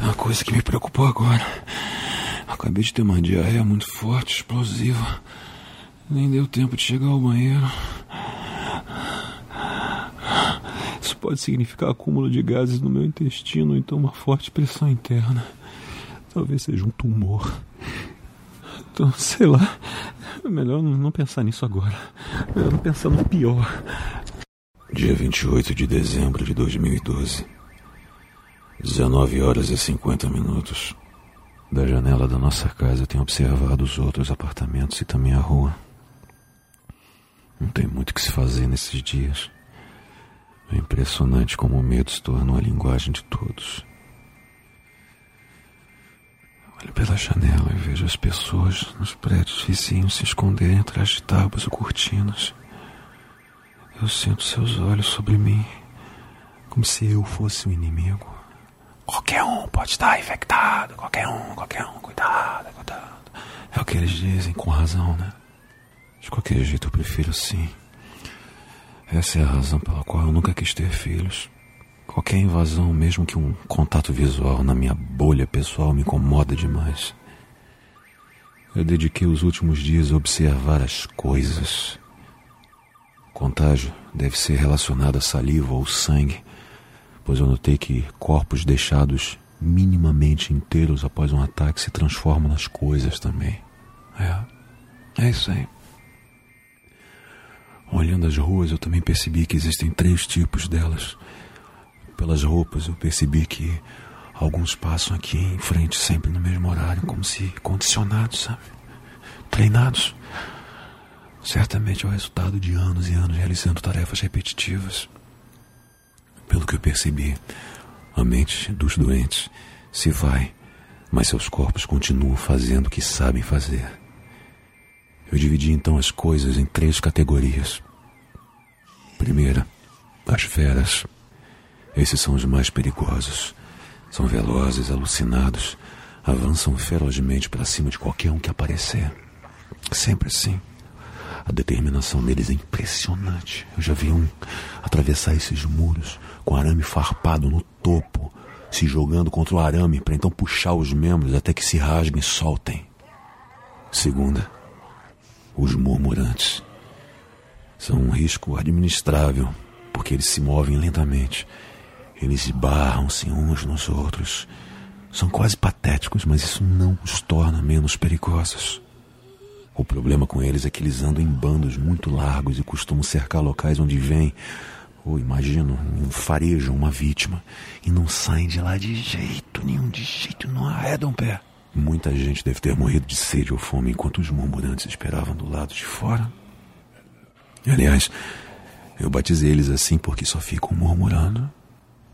Uma coisa agora. Acabei de ter uma diarreia muito forte, explosiva. Nem deu tempo de chegar ao banheiro. Isso pode significar acúmulo de gases no meu intestino, então uma forte pressão interna. Talvez seja um tumor. Então, sei lá. Melhor não pensar nisso agora. Melhor não pensar no pior. Dia 28 de dezembro de 2012. 19 horas e 50 minutos. Da janela da nossa casa tenho observado os outros apartamentos e também a rua. Não tem muito o que se fazer nesses dias. É impressionante como o medo se tornou a linguagem de todos. Olho pela janela e vejo as pessoas nos prédios vizinhos se esconderem atrás de tábuas ou cortinas. Eu sinto seus olhos sobre mim, como se eu fosse o um inimigo. Qualquer um pode estar infectado, qualquer um, qualquer um, cuidado, cuidado. É o que eles dizem, com razão, né? De qualquer jeito eu prefiro sim. Essa é a razão pela qual eu nunca quis ter filhos. Qualquer invasão, mesmo que um contato visual na minha bolha pessoal, me incomoda demais. Eu dediquei os últimos dias a observar as coisas. O contágio deve ser relacionado à saliva ou sangue, pois eu notei que corpos deixados minimamente inteiros após um ataque se transformam nas coisas também. É, é isso aí. Olhando as ruas, eu também percebi que existem três tipos delas. Pelas roupas, eu percebi que alguns passam aqui em frente sempre no mesmo horário, como se condicionados, sabe? Treinados. Certamente é o resultado de anos e anos realizando tarefas repetitivas. Pelo que eu percebi, a mente dos doentes se vai, mas seus corpos continuam fazendo o que sabem fazer. Eu dividi então as coisas em três categorias. Primeira, as feras. Esses são os mais perigosos. São velozes, alucinados, avançam ferozmente para cima de qualquer um que aparecer. Sempre assim. A determinação deles é impressionante. Eu já vi um atravessar esses muros com arame farpado no topo, se jogando contra o arame para então puxar os membros até que se rasguem e soltem. Segunda, os murmurantes. São um risco administrável, porque eles se movem lentamente. Eles esbarram-se uns nos outros. São quase patéticos, mas isso não os torna menos perigosos. O problema com eles é que eles andam em bandos muito largos e costumam cercar locais onde vem, ou imagino, farejam uma vítima e não saem de lá de jeito nenhum, de jeito não arredam pé. Muita gente deve ter morrido de sede ou fome enquanto os murmurantes esperavam do lado de fora. Aliás, eu batizei eles assim porque só ficam murmurando.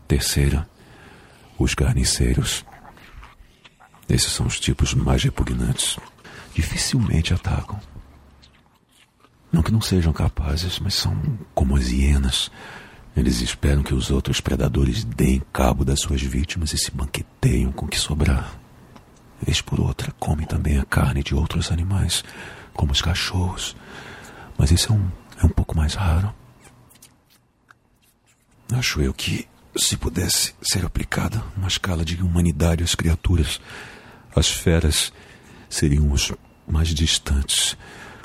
Terceira, os carniceiros. Esses são os tipos mais repugnantes. Dificilmente atacam. Não que não sejam capazes, mas são como as hienas. Eles esperam que os outros predadores deem cabo das suas vítimas e se banqueteiam com o que sobrar. Vez por outra, comem também a carne de outros animais, como os cachorros. Mas isso é um, é um pouco mais raro. Acho eu que, se pudesse ser aplicada uma escala de humanidade às criaturas, as feras seriam os mais distantes,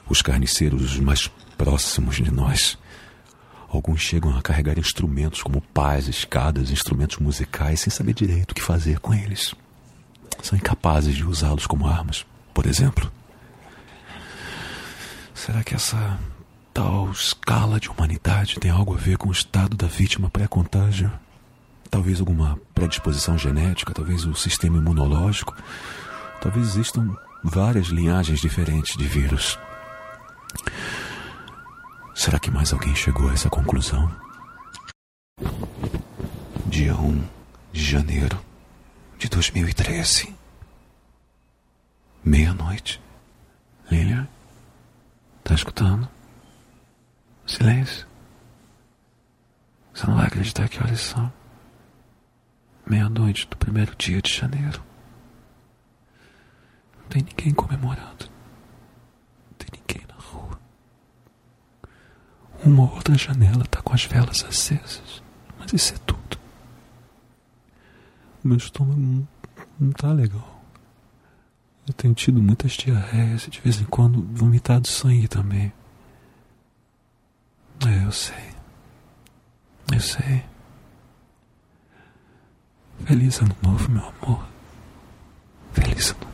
os carniceiros os mais próximos de nós. Alguns chegam a carregar instrumentos como pás, escadas, instrumentos musicais, sem saber direito o que fazer com eles são incapazes de usá-los como armas, por exemplo. Será que essa tal escala de humanidade tem algo a ver com o estado da vítima pré-contágio? Talvez alguma predisposição genética, talvez o sistema imunológico. Talvez existam várias linhagens diferentes de vírus. Será que mais alguém chegou a essa conclusão? Dia 1 de janeiro de 2013. Meia-noite. Lilia? Tá escutando? Silêncio. Você não vai acreditar que horas são. Meia-noite do primeiro dia de janeiro. Tem ninguém comemorando. Não tem ninguém na rua. Uma ou outra janela tá com as velas acesas. Mas isso é tudo. Meu estômago não, não tá legal. Eu tenho tido muitas diarreias e de vez em quando vomitado sangue também. É, eu sei. Eu sei. Feliz ano novo, meu amor. Feliz ano novo.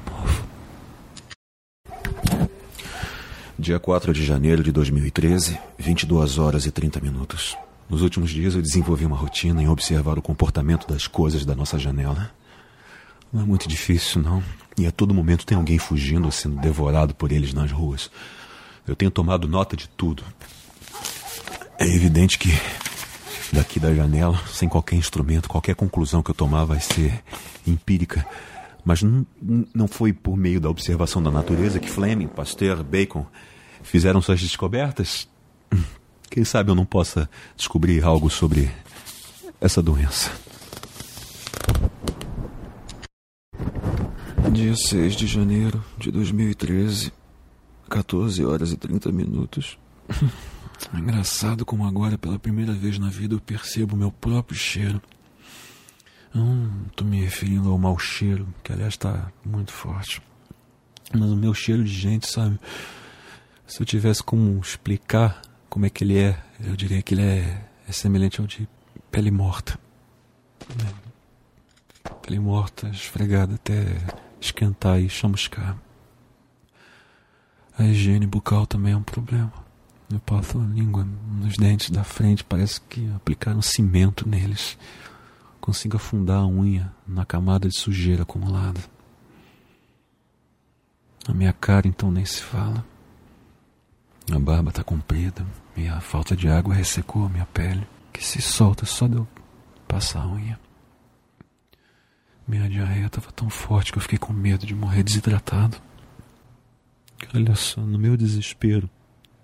Dia 4 de janeiro de 2013, 22 horas e 30 minutos. Nos últimos dias eu desenvolvi uma rotina em observar o comportamento das coisas da nossa janela. Não é muito difícil, não. E a todo momento tem alguém fugindo ou sendo devorado por eles nas ruas. Eu tenho tomado nota de tudo. É evidente que daqui da janela, sem qualquer instrumento, qualquer conclusão que eu tomar vai ser empírica. Mas não, foi por meio da observação da natureza que Fleming, Pasteur, Bacon fizeram suas descobertas? Quem sabe eu não possa descobrir algo sobre essa doença. Dia 6 de janeiro de 2013, 14 horas e 30 minutos. Engraçado como agora, pela primeira vez na vida, eu percebo o meu próprio cheiro. Não tô me referindo ao mau cheiro, que aliás está muito forte. Mas o meu cheiro de gente, sabe? Se eu tivesse como explicar como é que ele é, eu diria que ele é, é semelhante ao de pele morta. É. Pele morta, esfregada até esquentar e chamuscar. A higiene bucal também é um problema. Eu passo a língua nos dentes da frente, parece que aplicaram cimento neles. Consigo afundar a unha na camada de sujeira acumulada. A minha cara então nem se fala. A barba está comprida e a falta de água ressecou a minha pele, que se solta só de eu passar a unha. Minha diarreia estava tão forte que eu fiquei com medo de morrer desidratado. Olha só, no meu desespero,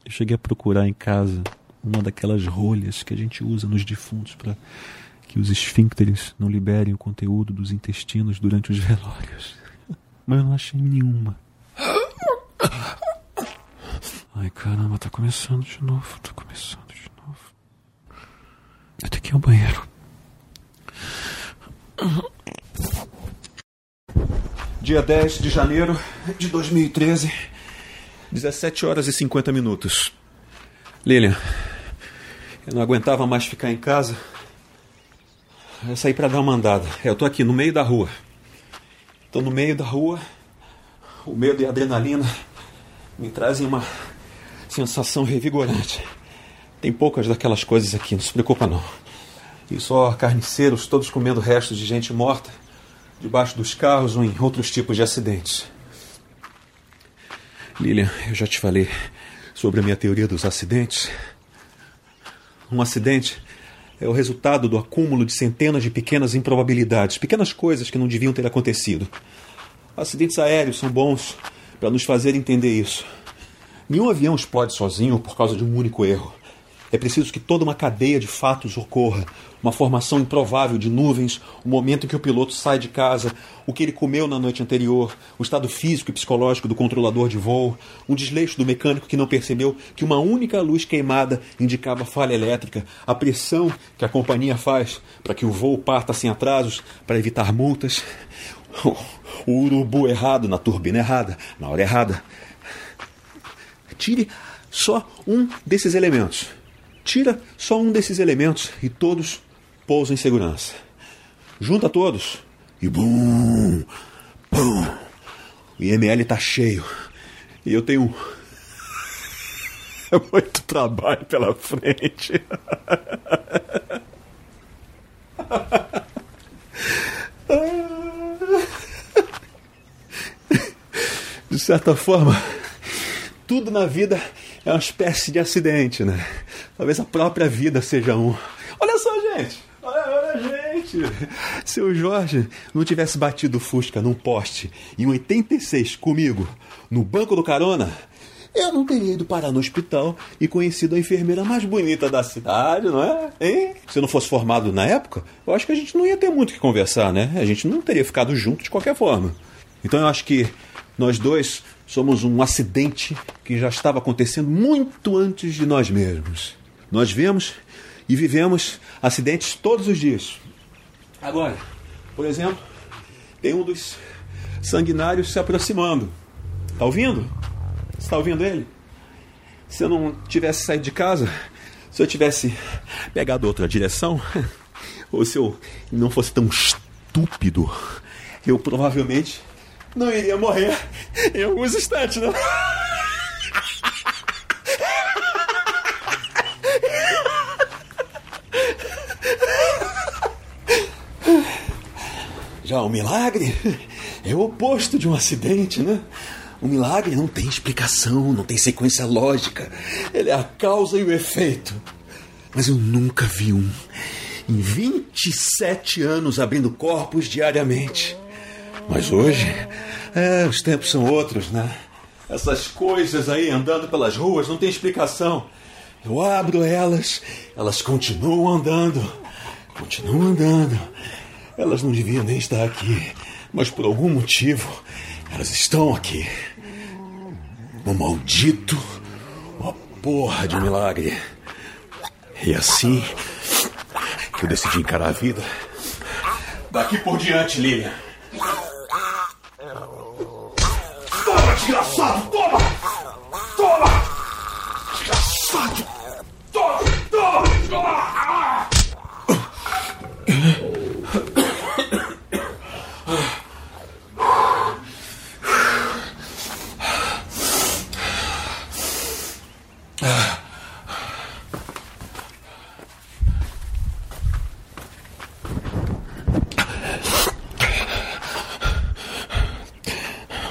eu cheguei a procurar em casa uma daquelas rolhas que a gente usa nos defuntos para que os esfíncteres não liberem o conteúdo dos intestinos durante os velórios. Mas eu não achei nenhuma. Ai caramba, tá começando de novo, tá começando de novo. Eu tenho que ir ao banheiro. Dia 10 de janeiro de 2013, 17 horas e 50 minutos. Lilian, eu não aguentava mais ficar em casa. Eu saí para dar uma andada. Eu tô aqui no meio da rua. Tô no meio da rua. O medo e a adrenalina me trazem uma sensação revigorante. Tem poucas daquelas coisas aqui, não se preocupa não. E só carniceiros, todos comendo restos de gente morta, debaixo dos carros ou em outros tipos de acidentes. Lilian, eu já te falei sobre a minha teoria dos acidentes. Um acidente é o resultado do acúmulo de centenas de pequenas improbabilidades, pequenas coisas que não deviam ter acontecido. Acidentes aéreos são bons para nos fazer entender isso. Nenhum avião explode sozinho por causa de um único erro. É preciso que toda uma cadeia de fatos ocorra, uma formação improvável de nuvens, o momento em que o piloto sai de casa, o que ele comeu na noite anterior, o estado físico e psicológico do controlador de voo, um desleixo do mecânico que não percebeu que uma única luz queimada indicava falha elétrica, a pressão que a companhia faz para que o voo parta sem atrasos, para evitar multas, o urubu errado na turbina errada, na hora errada. Tire só um desses elementos. Tira só um desses elementos e todos pousam em segurança. Junta todos e bum, pum. O IML está cheio e eu tenho muito trabalho pela frente. De certa forma, tudo na vida é uma espécie de acidente, né? Talvez a própria vida seja um. Olha só, gente! Olha, gente! Se o Jorge não tivesse batido o Fusca num poste em 86 comigo, no banco do carona, eu não teria ido parar no hospital e conhecido a enfermeira mais bonita da cidade, não é? Hein? Se eu não fosse formado na época, eu acho que a gente não ia ter muito o que conversar, né? A gente não teria ficado junto de qualquer forma. Então eu acho que nós dois somos um acidente que já estava acontecendo muito antes de nós mesmos. Nós vemos e vivemos acidentes todos os dias. Agora, por exemplo, tem um dos sanguinários se aproximando. Está ouvindo? Está ouvindo ele? Se eu não tivesse saído de casa, se eu tivesse pegado outra direção, ou se eu não fosse tão estúpido, eu provavelmente não iria morrer em alguns instantes, não. Já o milagre é o oposto de um acidente, né? O milagre não tem explicação, não tem sequência lógica. Ele é a causa e o efeito. Mas eu nunca vi um em 27 anos abrindo corpos diariamente. Mas hoje, é, os tempos são outros, né? Essas coisas aí andando pelas ruas não tem explicação. Eu abro elas, elas continuam andando, continuam andando. Elas não deviam nem estar aqui, mas por algum motivo elas estão aqui. Um maldito, uma porra de milagre. E assim eu decidi encarar a vida. Daqui por diante, Lilian. Desgraçado! Toma! Toma! Desgraçado! Toma! Toma! Toma!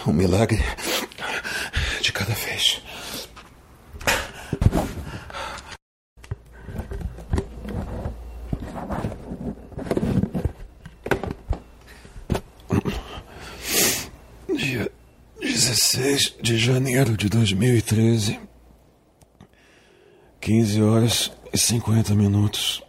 Um milagre cada vez. Dia 16 de janeiro de 2013. 15 horas e 50 minutos.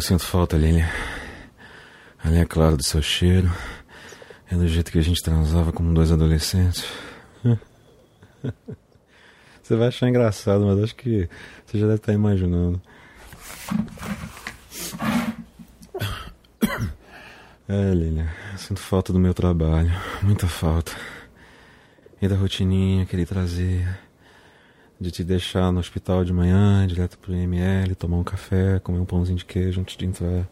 Eu sinto falta, Lilian? Além, é claro, do seu cheiro. É do jeito que a gente transava como dois adolescentes. Você vai achar engraçado, mas acho que você já deve estar imaginando. É, Lilian, sinto falta do meu trabalho. Muita falta. E da rotininha que ele trazia. De te deixar no hospital de manhã, direto pro IML, tomar um café, comer um pãozinho de queijo antes de entrar.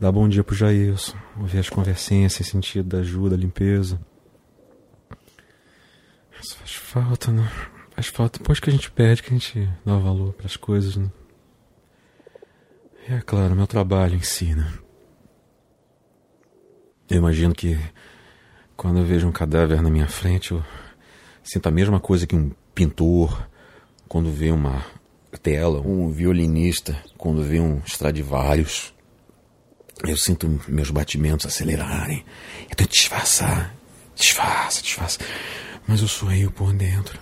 Dar bom dia pro Jailson. Ouvir as conversinhas sem sentido da ajuda, limpeza. Isso faz falta, né? Faz falta depois que a gente perde que a gente dá valor pras coisas, né? E é claro, meu trabalho em si, né? Eu imagino que quando eu vejo um cadáver na minha frente, eu sinto a mesma coisa que um pintor quando vê uma tela, um violinista quando vê um Stradivarius. Eu sinto meus batimentos acelerarem. Eu tento disfarçar, disfarça, disfarça. Mas eu eu por dentro.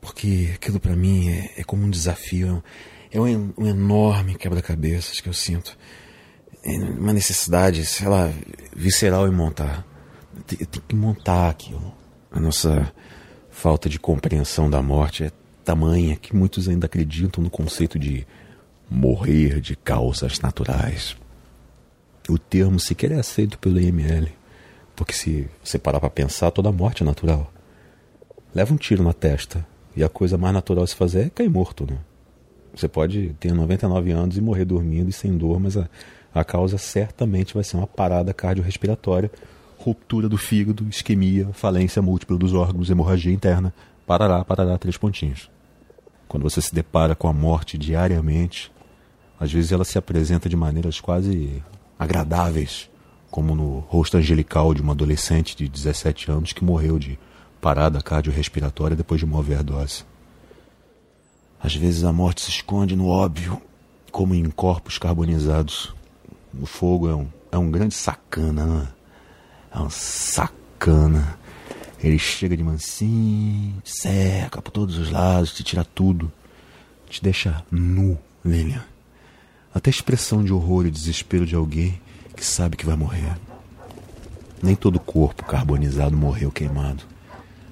Porque aquilo para mim é, é, como um desafio, é um, um enorme quebra-cabeças que eu sinto. É uma necessidade, sei lá, visceral em montar. Eu tenho que montar aquilo. A nossa falta de compreensão da morte é tamanha que muitos ainda acreditam no conceito de morrer de causas naturais. O termo sequer é aceito pelo IML, porque se você parar para pensar, toda morte é natural. Leva um tiro na testa e a coisa mais natural a se fazer é cair morto, né? Você pode ter 99 anos e morrer dormindo e sem dor, mas a, a causa certamente vai ser uma parada cardiorrespiratória ruptura do fígado, isquemia, falência múltipla dos órgãos, hemorragia interna, parará, parará, três pontinhos. Quando você se depara com a morte diariamente, às vezes ela se apresenta de maneiras quase agradáveis, como no rosto angelical de uma adolescente de 17 anos que morreu de parada cardiorrespiratória depois de uma overdose. Às vezes a morte se esconde no óbvio, como em corpos carbonizados. O fogo é um, é um grande sacana, né? É um sacana. Ele chega de mansinho, te cerca por todos os lados, te tira tudo. Te deixa nu, Lilian. Até a expressão de horror e desespero de alguém que sabe que vai morrer. Nem todo corpo carbonizado morreu queimado.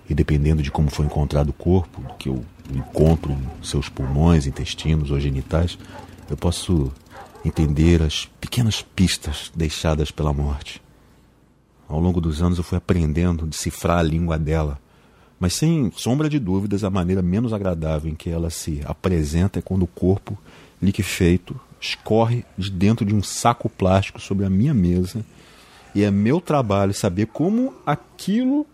E dependendo de como foi encontrado o corpo, que eu encontro em seus pulmões, intestinos ou genitais, eu posso entender as pequenas pistas deixadas pela morte. Ao longo dos anos eu fui aprendendo a decifrar a língua dela, mas sem sombra de dúvidas, a maneira menos agradável em que ela se apresenta é quando o corpo, liquefeito, escorre de dentro de um saco plástico sobre a minha mesa e é meu trabalho saber como aquilo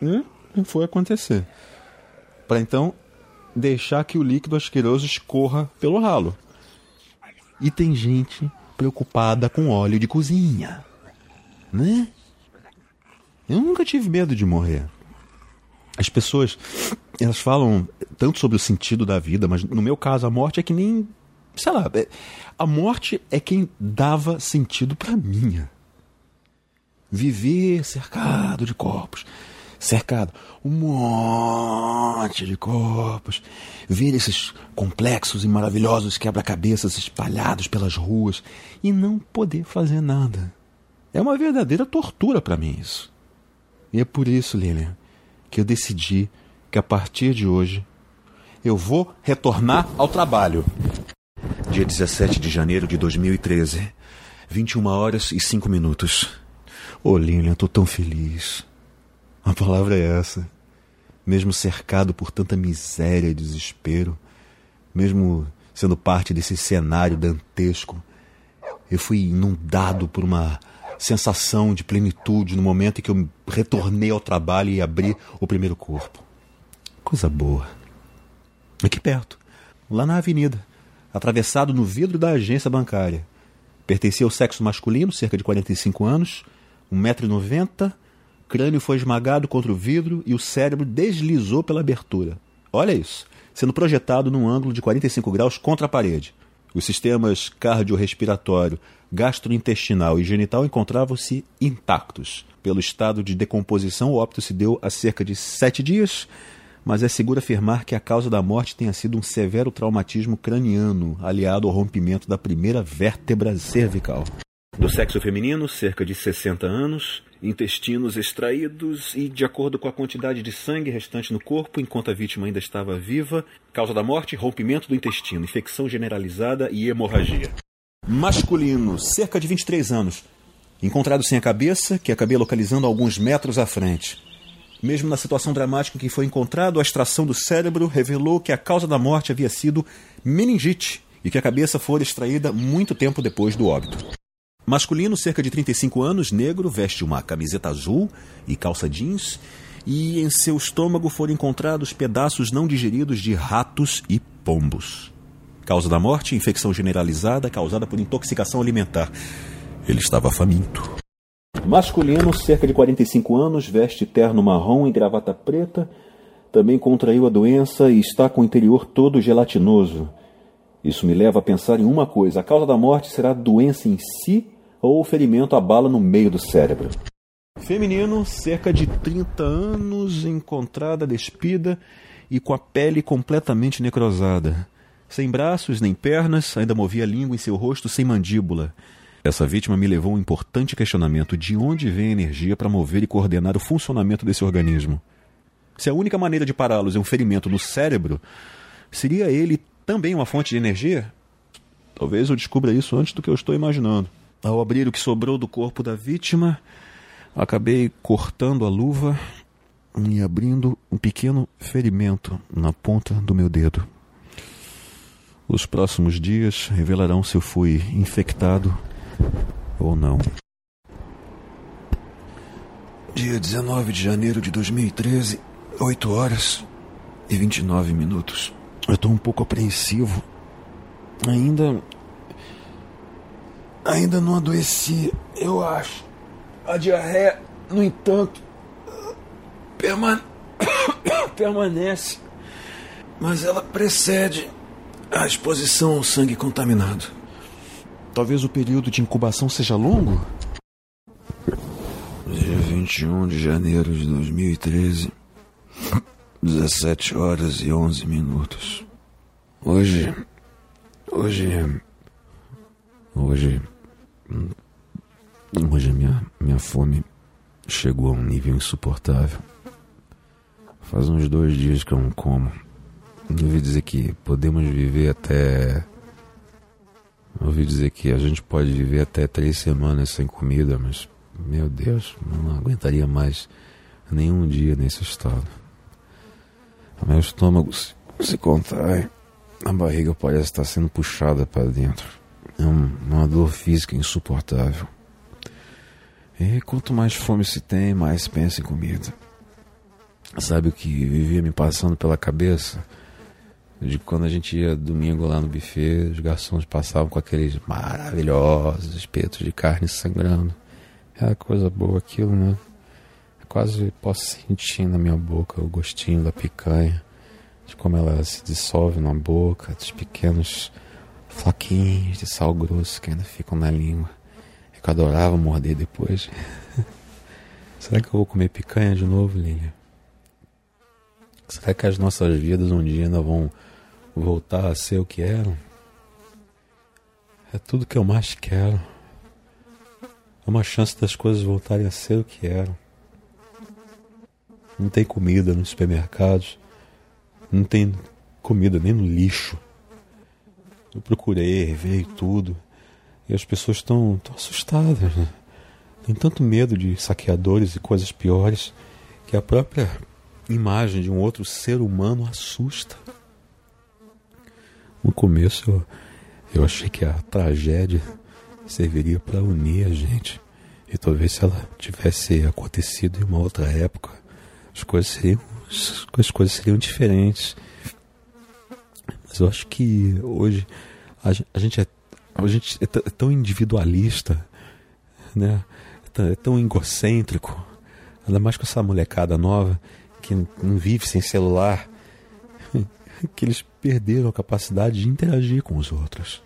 né, foi acontecer. Para então deixar que o líquido asqueroso escorra pelo ralo. E tem gente preocupada com óleo de cozinha, né? Eu nunca tive medo de morrer. As pessoas, elas falam tanto sobre o sentido da vida, mas no meu caso a morte é que nem, sei lá, é, a morte é quem dava sentido para minha. Viver cercado de corpos, cercado um monte de corpos, ver esses complexos e maravilhosos quebra-cabeças espalhados pelas ruas e não poder fazer nada. É uma verdadeira tortura para mim isso. E é por isso, Lilian, que eu decidi que a partir de hoje eu vou retornar ao trabalho. Dia 17 de janeiro de 2013, 21 horas e 5 minutos. Ô, oh, Lilian, tô tão feliz. A palavra é essa. Mesmo cercado por tanta miséria e desespero, mesmo sendo parte desse cenário dantesco, eu fui inundado por uma sensação de plenitude no momento em que eu retornei ao trabalho e abri o primeiro corpo. Coisa boa. Aqui perto, lá na avenida, atravessado no vidro da agência bancária. Pertencia ao sexo masculino, cerca de 45 anos, 1,90m, crânio foi esmagado contra o vidro e o cérebro deslizou pela abertura. Olha isso, sendo projetado num ângulo de 45 graus contra a parede. Os sistemas cardiorrespiratório, gastrointestinal e genital encontravam-se intactos. Pelo estado de decomposição, o óbito se deu há cerca de sete dias, mas é seguro afirmar que a causa da morte tenha sido um severo traumatismo craniano, aliado ao rompimento da primeira vértebra cervical. Do sexo feminino, cerca de 60 anos, intestinos extraídos e, de acordo com a quantidade de sangue restante no corpo, enquanto a vítima ainda estava viva, causa da morte, rompimento do intestino, infecção generalizada e hemorragia. Masculino, cerca de 23 anos, encontrado sem a cabeça, que acabei localizando alguns metros à frente. Mesmo na situação dramática em que foi encontrado, a extração do cérebro revelou que a causa da morte havia sido meningite e que a cabeça fora extraída muito tempo depois do óbito. Masculino, cerca de 35 anos, negro, veste uma camiseta azul e calça jeans, e em seu estômago foram encontrados pedaços não digeridos de ratos e pombos. Causa da morte: infecção generalizada causada por intoxicação alimentar. Ele estava faminto. Masculino, cerca de 45 anos, veste terno marrom e gravata preta, também contraiu a doença e está com o interior todo gelatinoso. Isso me leva a pensar em uma coisa: a causa da morte será a doença em si ou ferimento à bala no meio do cérebro. Feminino, cerca de 30 anos, encontrada despida e com a pele completamente necrosada. Sem braços nem pernas, ainda movia a língua em seu rosto sem mandíbula. Essa vítima me levou a um importante questionamento: de onde vem a energia para mover e coordenar o funcionamento desse organismo? Se a única maneira de pará-los é um ferimento no cérebro, seria ele também uma fonte de energia? Talvez eu descubra isso antes do que eu estou imaginando. Ao abrir o que sobrou do corpo da vítima, acabei cortando a luva e abrindo um pequeno ferimento na ponta do meu dedo. Os próximos dias revelarão se eu fui infectado ou não. Dia 19 de janeiro de 2013, 8 horas e 29 minutos. Eu estou um pouco apreensivo. Ainda Ainda não adoeci, eu acho. A diarreia, no entanto, permane... permanece. Mas ela precede a exposição ao sangue contaminado. Talvez o período de incubação seja longo? Dia 21 de janeiro de 2013, 17 horas e 11 minutos. Hoje. Hoje. Hoje Hoje a minha, minha fome chegou a um nível insuportável. Faz uns dois dias que eu não como. Eu ouvi dizer que podemos viver até. Eu ouvi dizer que a gente pode viver até três semanas sem comida, mas, meu Deus, não aguentaria mais nenhum dia nesse estado. Meu estômago se contrai, a barriga parece estar sendo puxada para dentro. É uma dor física insuportável. E quanto mais fome se tem, mais pensa em comida. Sabe o que vivia me passando pela cabeça? De quando a gente ia domingo lá no buffet, os garçons passavam com aqueles maravilhosos espetos de carne sangrando. É coisa boa aquilo, né? quase posso sentir na minha boca o gostinho da picanha, de como ela se dissolve na boca, dos pequenos floquinhos de sal grosso que ainda ficam na língua. É que eu adorava morder depois. Será que eu vou comer picanha de novo, Lilian? Será que as nossas vidas um dia ainda vão voltar a ser o que eram? É tudo que eu mais quero. É uma chance das coisas voltarem a ser o que eram. Não tem comida nos supermercados. Não tem comida nem no lixo. Eu procurei, veio tudo. E as pessoas estão assustadas. Né? Tem tanto medo de saqueadores e coisas piores que a própria imagem de um outro ser humano assusta. No começo eu, eu achei que a tragédia serviria para unir a gente. E talvez se ela tivesse acontecido em uma outra época, as coisas seriam, as coisas seriam diferentes. Mas eu acho que hoje a, a gente é a gente é, é tão individualista, né? É tão egocêntrico, ainda mais com essa molecada nova que não vive sem celular, que eles perderam a capacidade de interagir com os outros.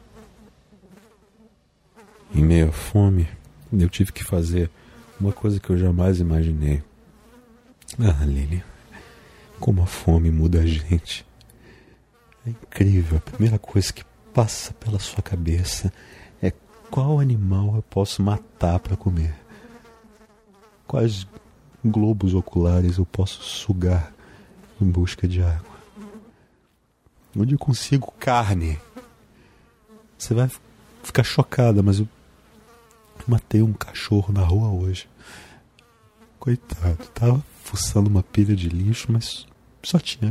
Em meio à fome, eu tive que fazer uma coisa que eu jamais imaginei. Ah, Lili, como a fome muda a gente. É incrível. A primeira coisa que passa pela sua cabeça é qual animal eu posso matar para comer. Quais globos oculares eu posso sugar em busca de água. Onde eu consigo carne. Você vai ficar chocada, mas eu matei um cachorro na rua hoje. Coitado, tava fuçando uma pilha de lixo, mas só tinha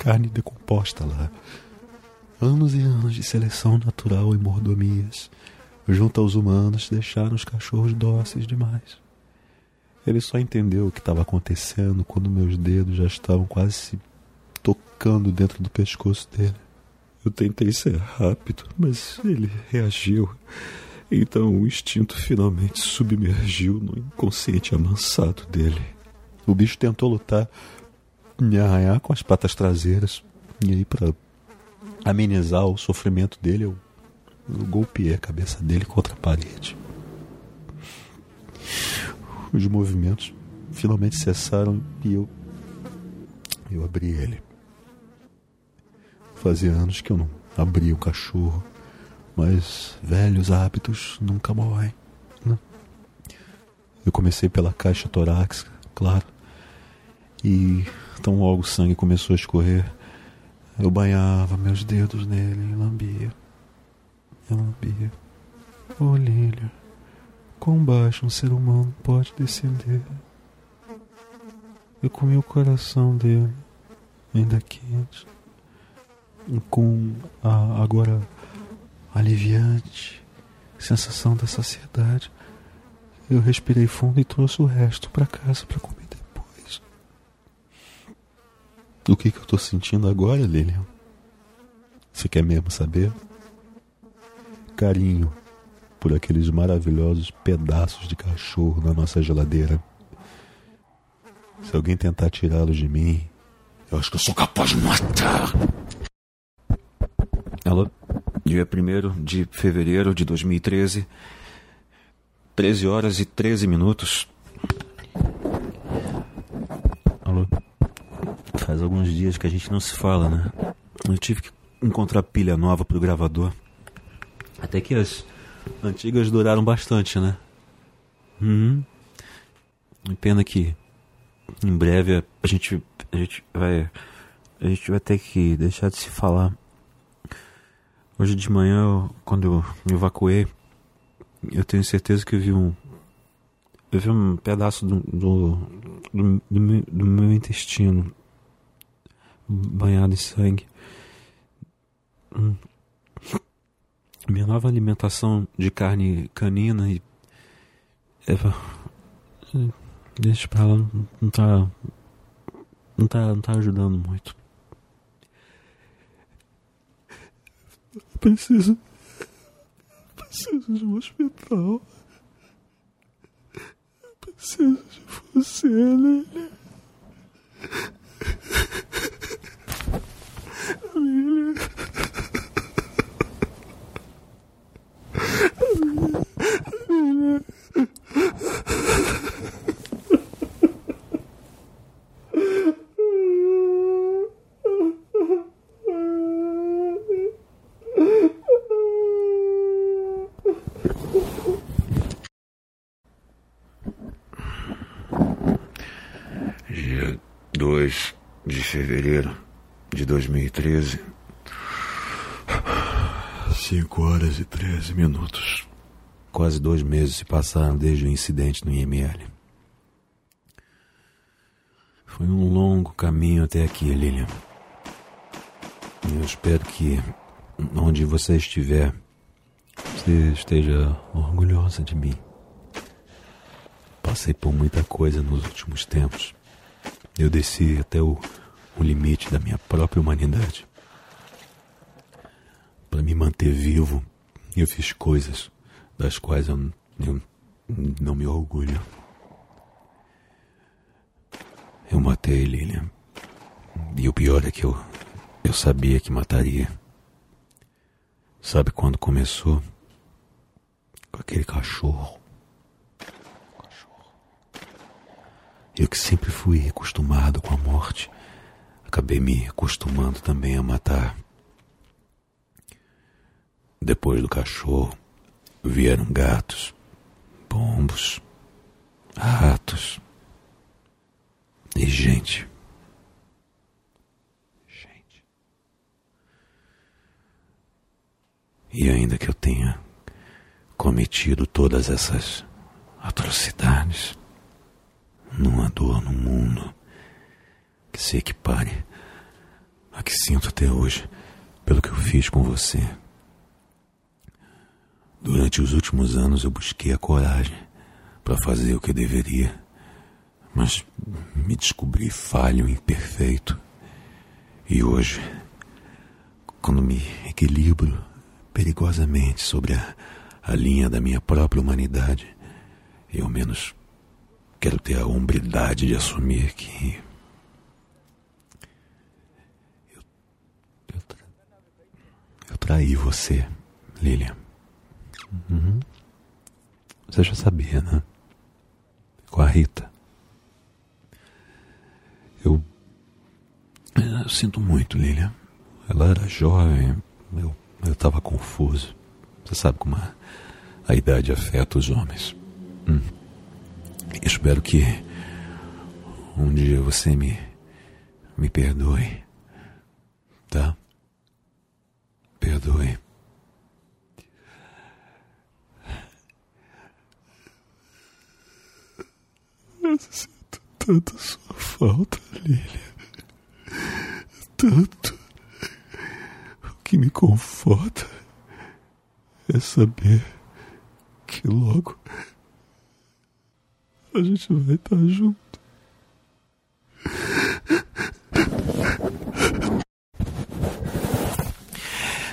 carne decomposta lá. Anos e anos de seleção natural e mordomias, junto aos humanos, deixaram os cachorros dóceis demais. Ele só entendeu o que estava acontecendo quando meus dedos já estavam quase se tocando dentro do pescoço dele. Eu tentei ser rápido, mas ele reagiu. Então o instinto finalmente submergiu no inconsciente amansado dele. O bicho tentou lutar, me arranhar com as patas traseiras. E aí, para amenizar o sofrimento dele, eu, eu golpeei a cabeça dele contra a parede. Os movimentos finalmente cessaram e eu. Eu abri ele. Fazia anos que eu não abria o cachorro, mas velhos hábitos nunca morrem. Né? Eu comecei pela caixa torácica, claro, e então logo o sangue começou a escorrer. Eu banhava meus dedos nele e lambia. Eu lambia. Oh, Lília. Quão baixo um ser humano pode descender? Eu comi o coração dele, ainda quente, com a agora aliviante sensação da saciedade. Eu respirei fundo e trouxe o resto para casa para comer depois. O que, que eu tô sentindo agora, Lilian? Você quer mesmo saber? Carinho por aqueles maravilhosos pedaços de cachorro na nossa geladeira. Se alguém tentar tirá-los de mim, eu acho que eu sou capaz de matar. Alô? Dia 1 de fevereiro de 2013, 13 horas e 13 minutos. Alô? Faz alguns dias que a gente não se fala, né? Eu tive que encontrar pilha nova pro gravador. Até que as Antigas duraram bastante, né? Uhum. Pena que em breve a gente, a gente vai. A gente vai ter que deixar de se falar. Hoje de manhã, quando eu me evacuei, eu tenho certeza que eu vi um. Eu vi um pedaço do, do, do, do, meu, do meu intestino banhado em sangue. Hum minha nova alimentação de carne canina e. Eva. Deixa pra lá, não tá. Não tá, não tá ajudando muito. Preciso. Preciso de um hospital. Preciso de você, Lilia. Dia dois de fevereiro de 2013. 5 horas e 13 minutos. Quase dois meses se passaram desde o incidente no IML. Foi um longo caminho até aqui, Lilian. Eu espero que, onde você estiver, você esteja orgulhosa de mim. Passei por muita coisa nos últimos tempos. Eu desci até o, o limite da minha própria humanidade. Para me manter vivo, eu fiz coisas das quais eu, eu não me orgulho. Eu matei Lilian. E o pior é que eu, eu sabia que mataria. Sabe quando começou? Com aquele cachorro. Eu que sempre fui acostumado com a morte, acabei me acostumando também a matar. Depois do cachorro, vieram gatos, pombos, ratos e gente. Gente. E ainda que eu tenha cometido todas essas atrocidades, não há dor no mundo que se equipare a que sinto até hoje pelo que eu fiz com você. Durante os últimos anos eu busquei a coragem para fazer o que deveria, mas me descobri falho e imperfeito. E hoje, quando me equilibro perigosamente sobre a, a linha da minha própria humanidade, eu menos quero ter a hombridade de assumir que. Eu, eu, tra... eu traí você, Lilian. Uhum. Você já sabia, né? Com a Rita. Eu. Eu sinto muito, Lilian. Ela era jovem, eu, eu tava confuso. Você sabe como a, a idade afeta os homens. Hum. Espero que um dia você me me perdoe. Tá? Perdoe. Eu sinto tanto sua falta, Lilia. Tanto. O que me conforta é saber que logo a gente vai estar junto.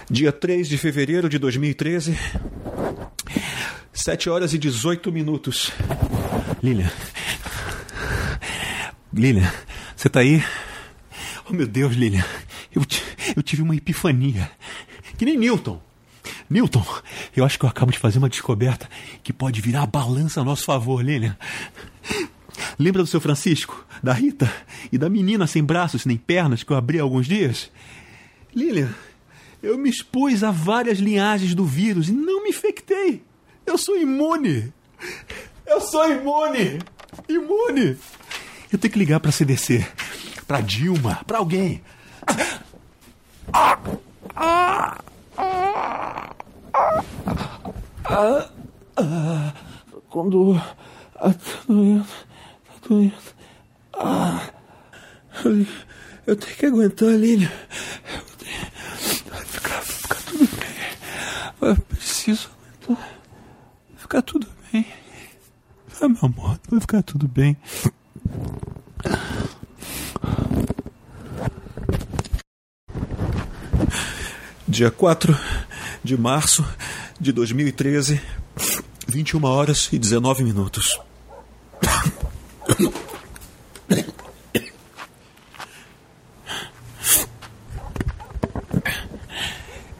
Dia 3 de fevereiro de 2013, 7 horas e 18 minutos. Lilian. Lilian, você tá aí? Oh meu Deus, Lilian. Eu, eu tive uma epifania. Que nem Newton. Newton, eu acho que eu acabo de fazer uma descoberta que pode virar a balança a nosso favor, Lilian. Lembra do seu Francisco, da Rita e da menina sem braços nem pernas que eu abri há alguns dias? Lilian, eu me expus a várias linhagens do vírus e não me infectei. Eu sou imune. Eu sou imune. Imune. Eu tenho que ligar para CDC, para Dilma, para alguém. Ah, ah, ah, ah, quando ah, tá doendo, tá doendo. Ah, eu tenho que aguentar, Lilian. Vai ficar, ficar tudo bem. Eu preciso aguentar. Vai ficar tudo bem. Ah, meu amor, vai ficar tudo bem. Dia 4 de março de 2013, 21 horas e 19 minutos.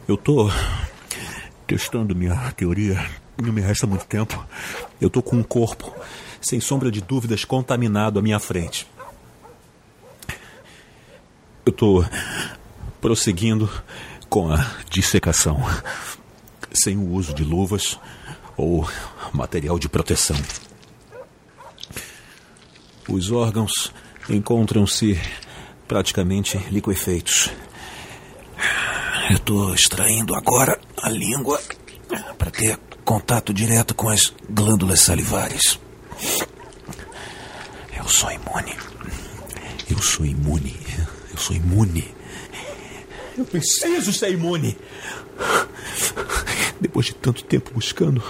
Eu tô testando minha teoria. Não me resta muito tempo. Eu tô com um corpo, sem sombra de dúvidas, contaminado à minha frente. Eu tô prosseguindo com a dissecação, sem o uso de luvas ou material de proteção. Os órgãos encontram-se praticamente liquefeitos. Eu estou extraindo agora a língua para ter contato direto com as glândulas salivares. Eu sou imune. Eu sou imune. Eu sou imune. Eu preciso ser imune. Depois de tanto tempo buscando.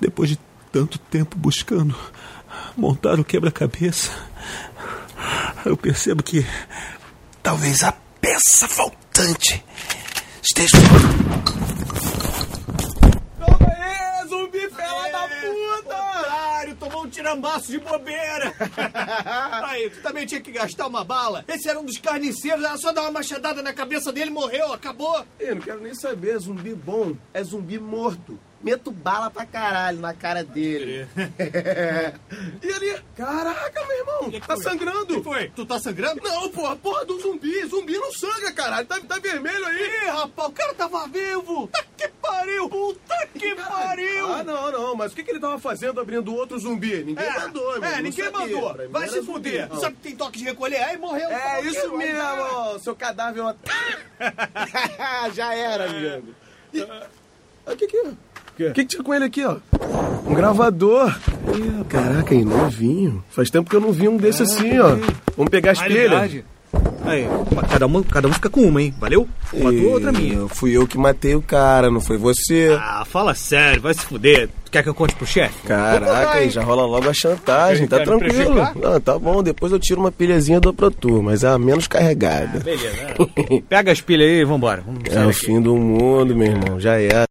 Depois de tanto tempo buscando montar o quebra-cabeça, eu percebo que talvez a peça faltante esteja. Toma aí, zumbi fela da puta! Otário, tomou um tirambaço de bobeira! aí, tu também tinha que gastar uma bala? Esse era um dos carniceiros, era só dar uma machadada na cabeça dele, morreu, acabou! Eu não quero nem saber, zumbi bom é zumbi morto. Meto bala pra caralho na cara dele. E ali? Caraca, meu irmão! tá sangrando! que foi? Tu tá sangrando? Não, porra, porra do zumbi! Zumbi não sangra, caralho! Tá, tá vermelho aí! Ih, rapaz, o cara tava vivo! Tá que pariu! Puta que pariu! Ah, não, não, mas o que, que ele tava fazendo abrindo outro zumbi? Ninguém É, mandou, meu. é, não ninguém sabia. mandou. Mim Vai se fuder. Não. Sabe que tem toque de recolher? Aí morreu. É isso que- mesmo, seu cadáver. ó. Já era, amigo. E- O que que é? O que, que tinha com ele aqui, ó? Um gravador. Ih, Caraca, aí, novinho. Faz tempo que eu não vi um desse assim, ó. Vamos pegar as pilhas. Aí, cada um, cada um fica com uma, hein? Valeu? Uma tua, outra minha. Fui eu que matei o cara, não foi você. Ah, fala sério, vai se fuder. Tu quer que eu conte pro chefe? Caraca, aí já rola logo a chantagem, tá Quer me tranquilo. prejudicar? Não, tá bom, depois eu tiro uma pilhazinha e dou pra tu, mas é a menos carregada. Beleza. né? Pega as pilhas aí e vambora. Vamos É sair o daqui. fim do mundo, meu irmão, já é.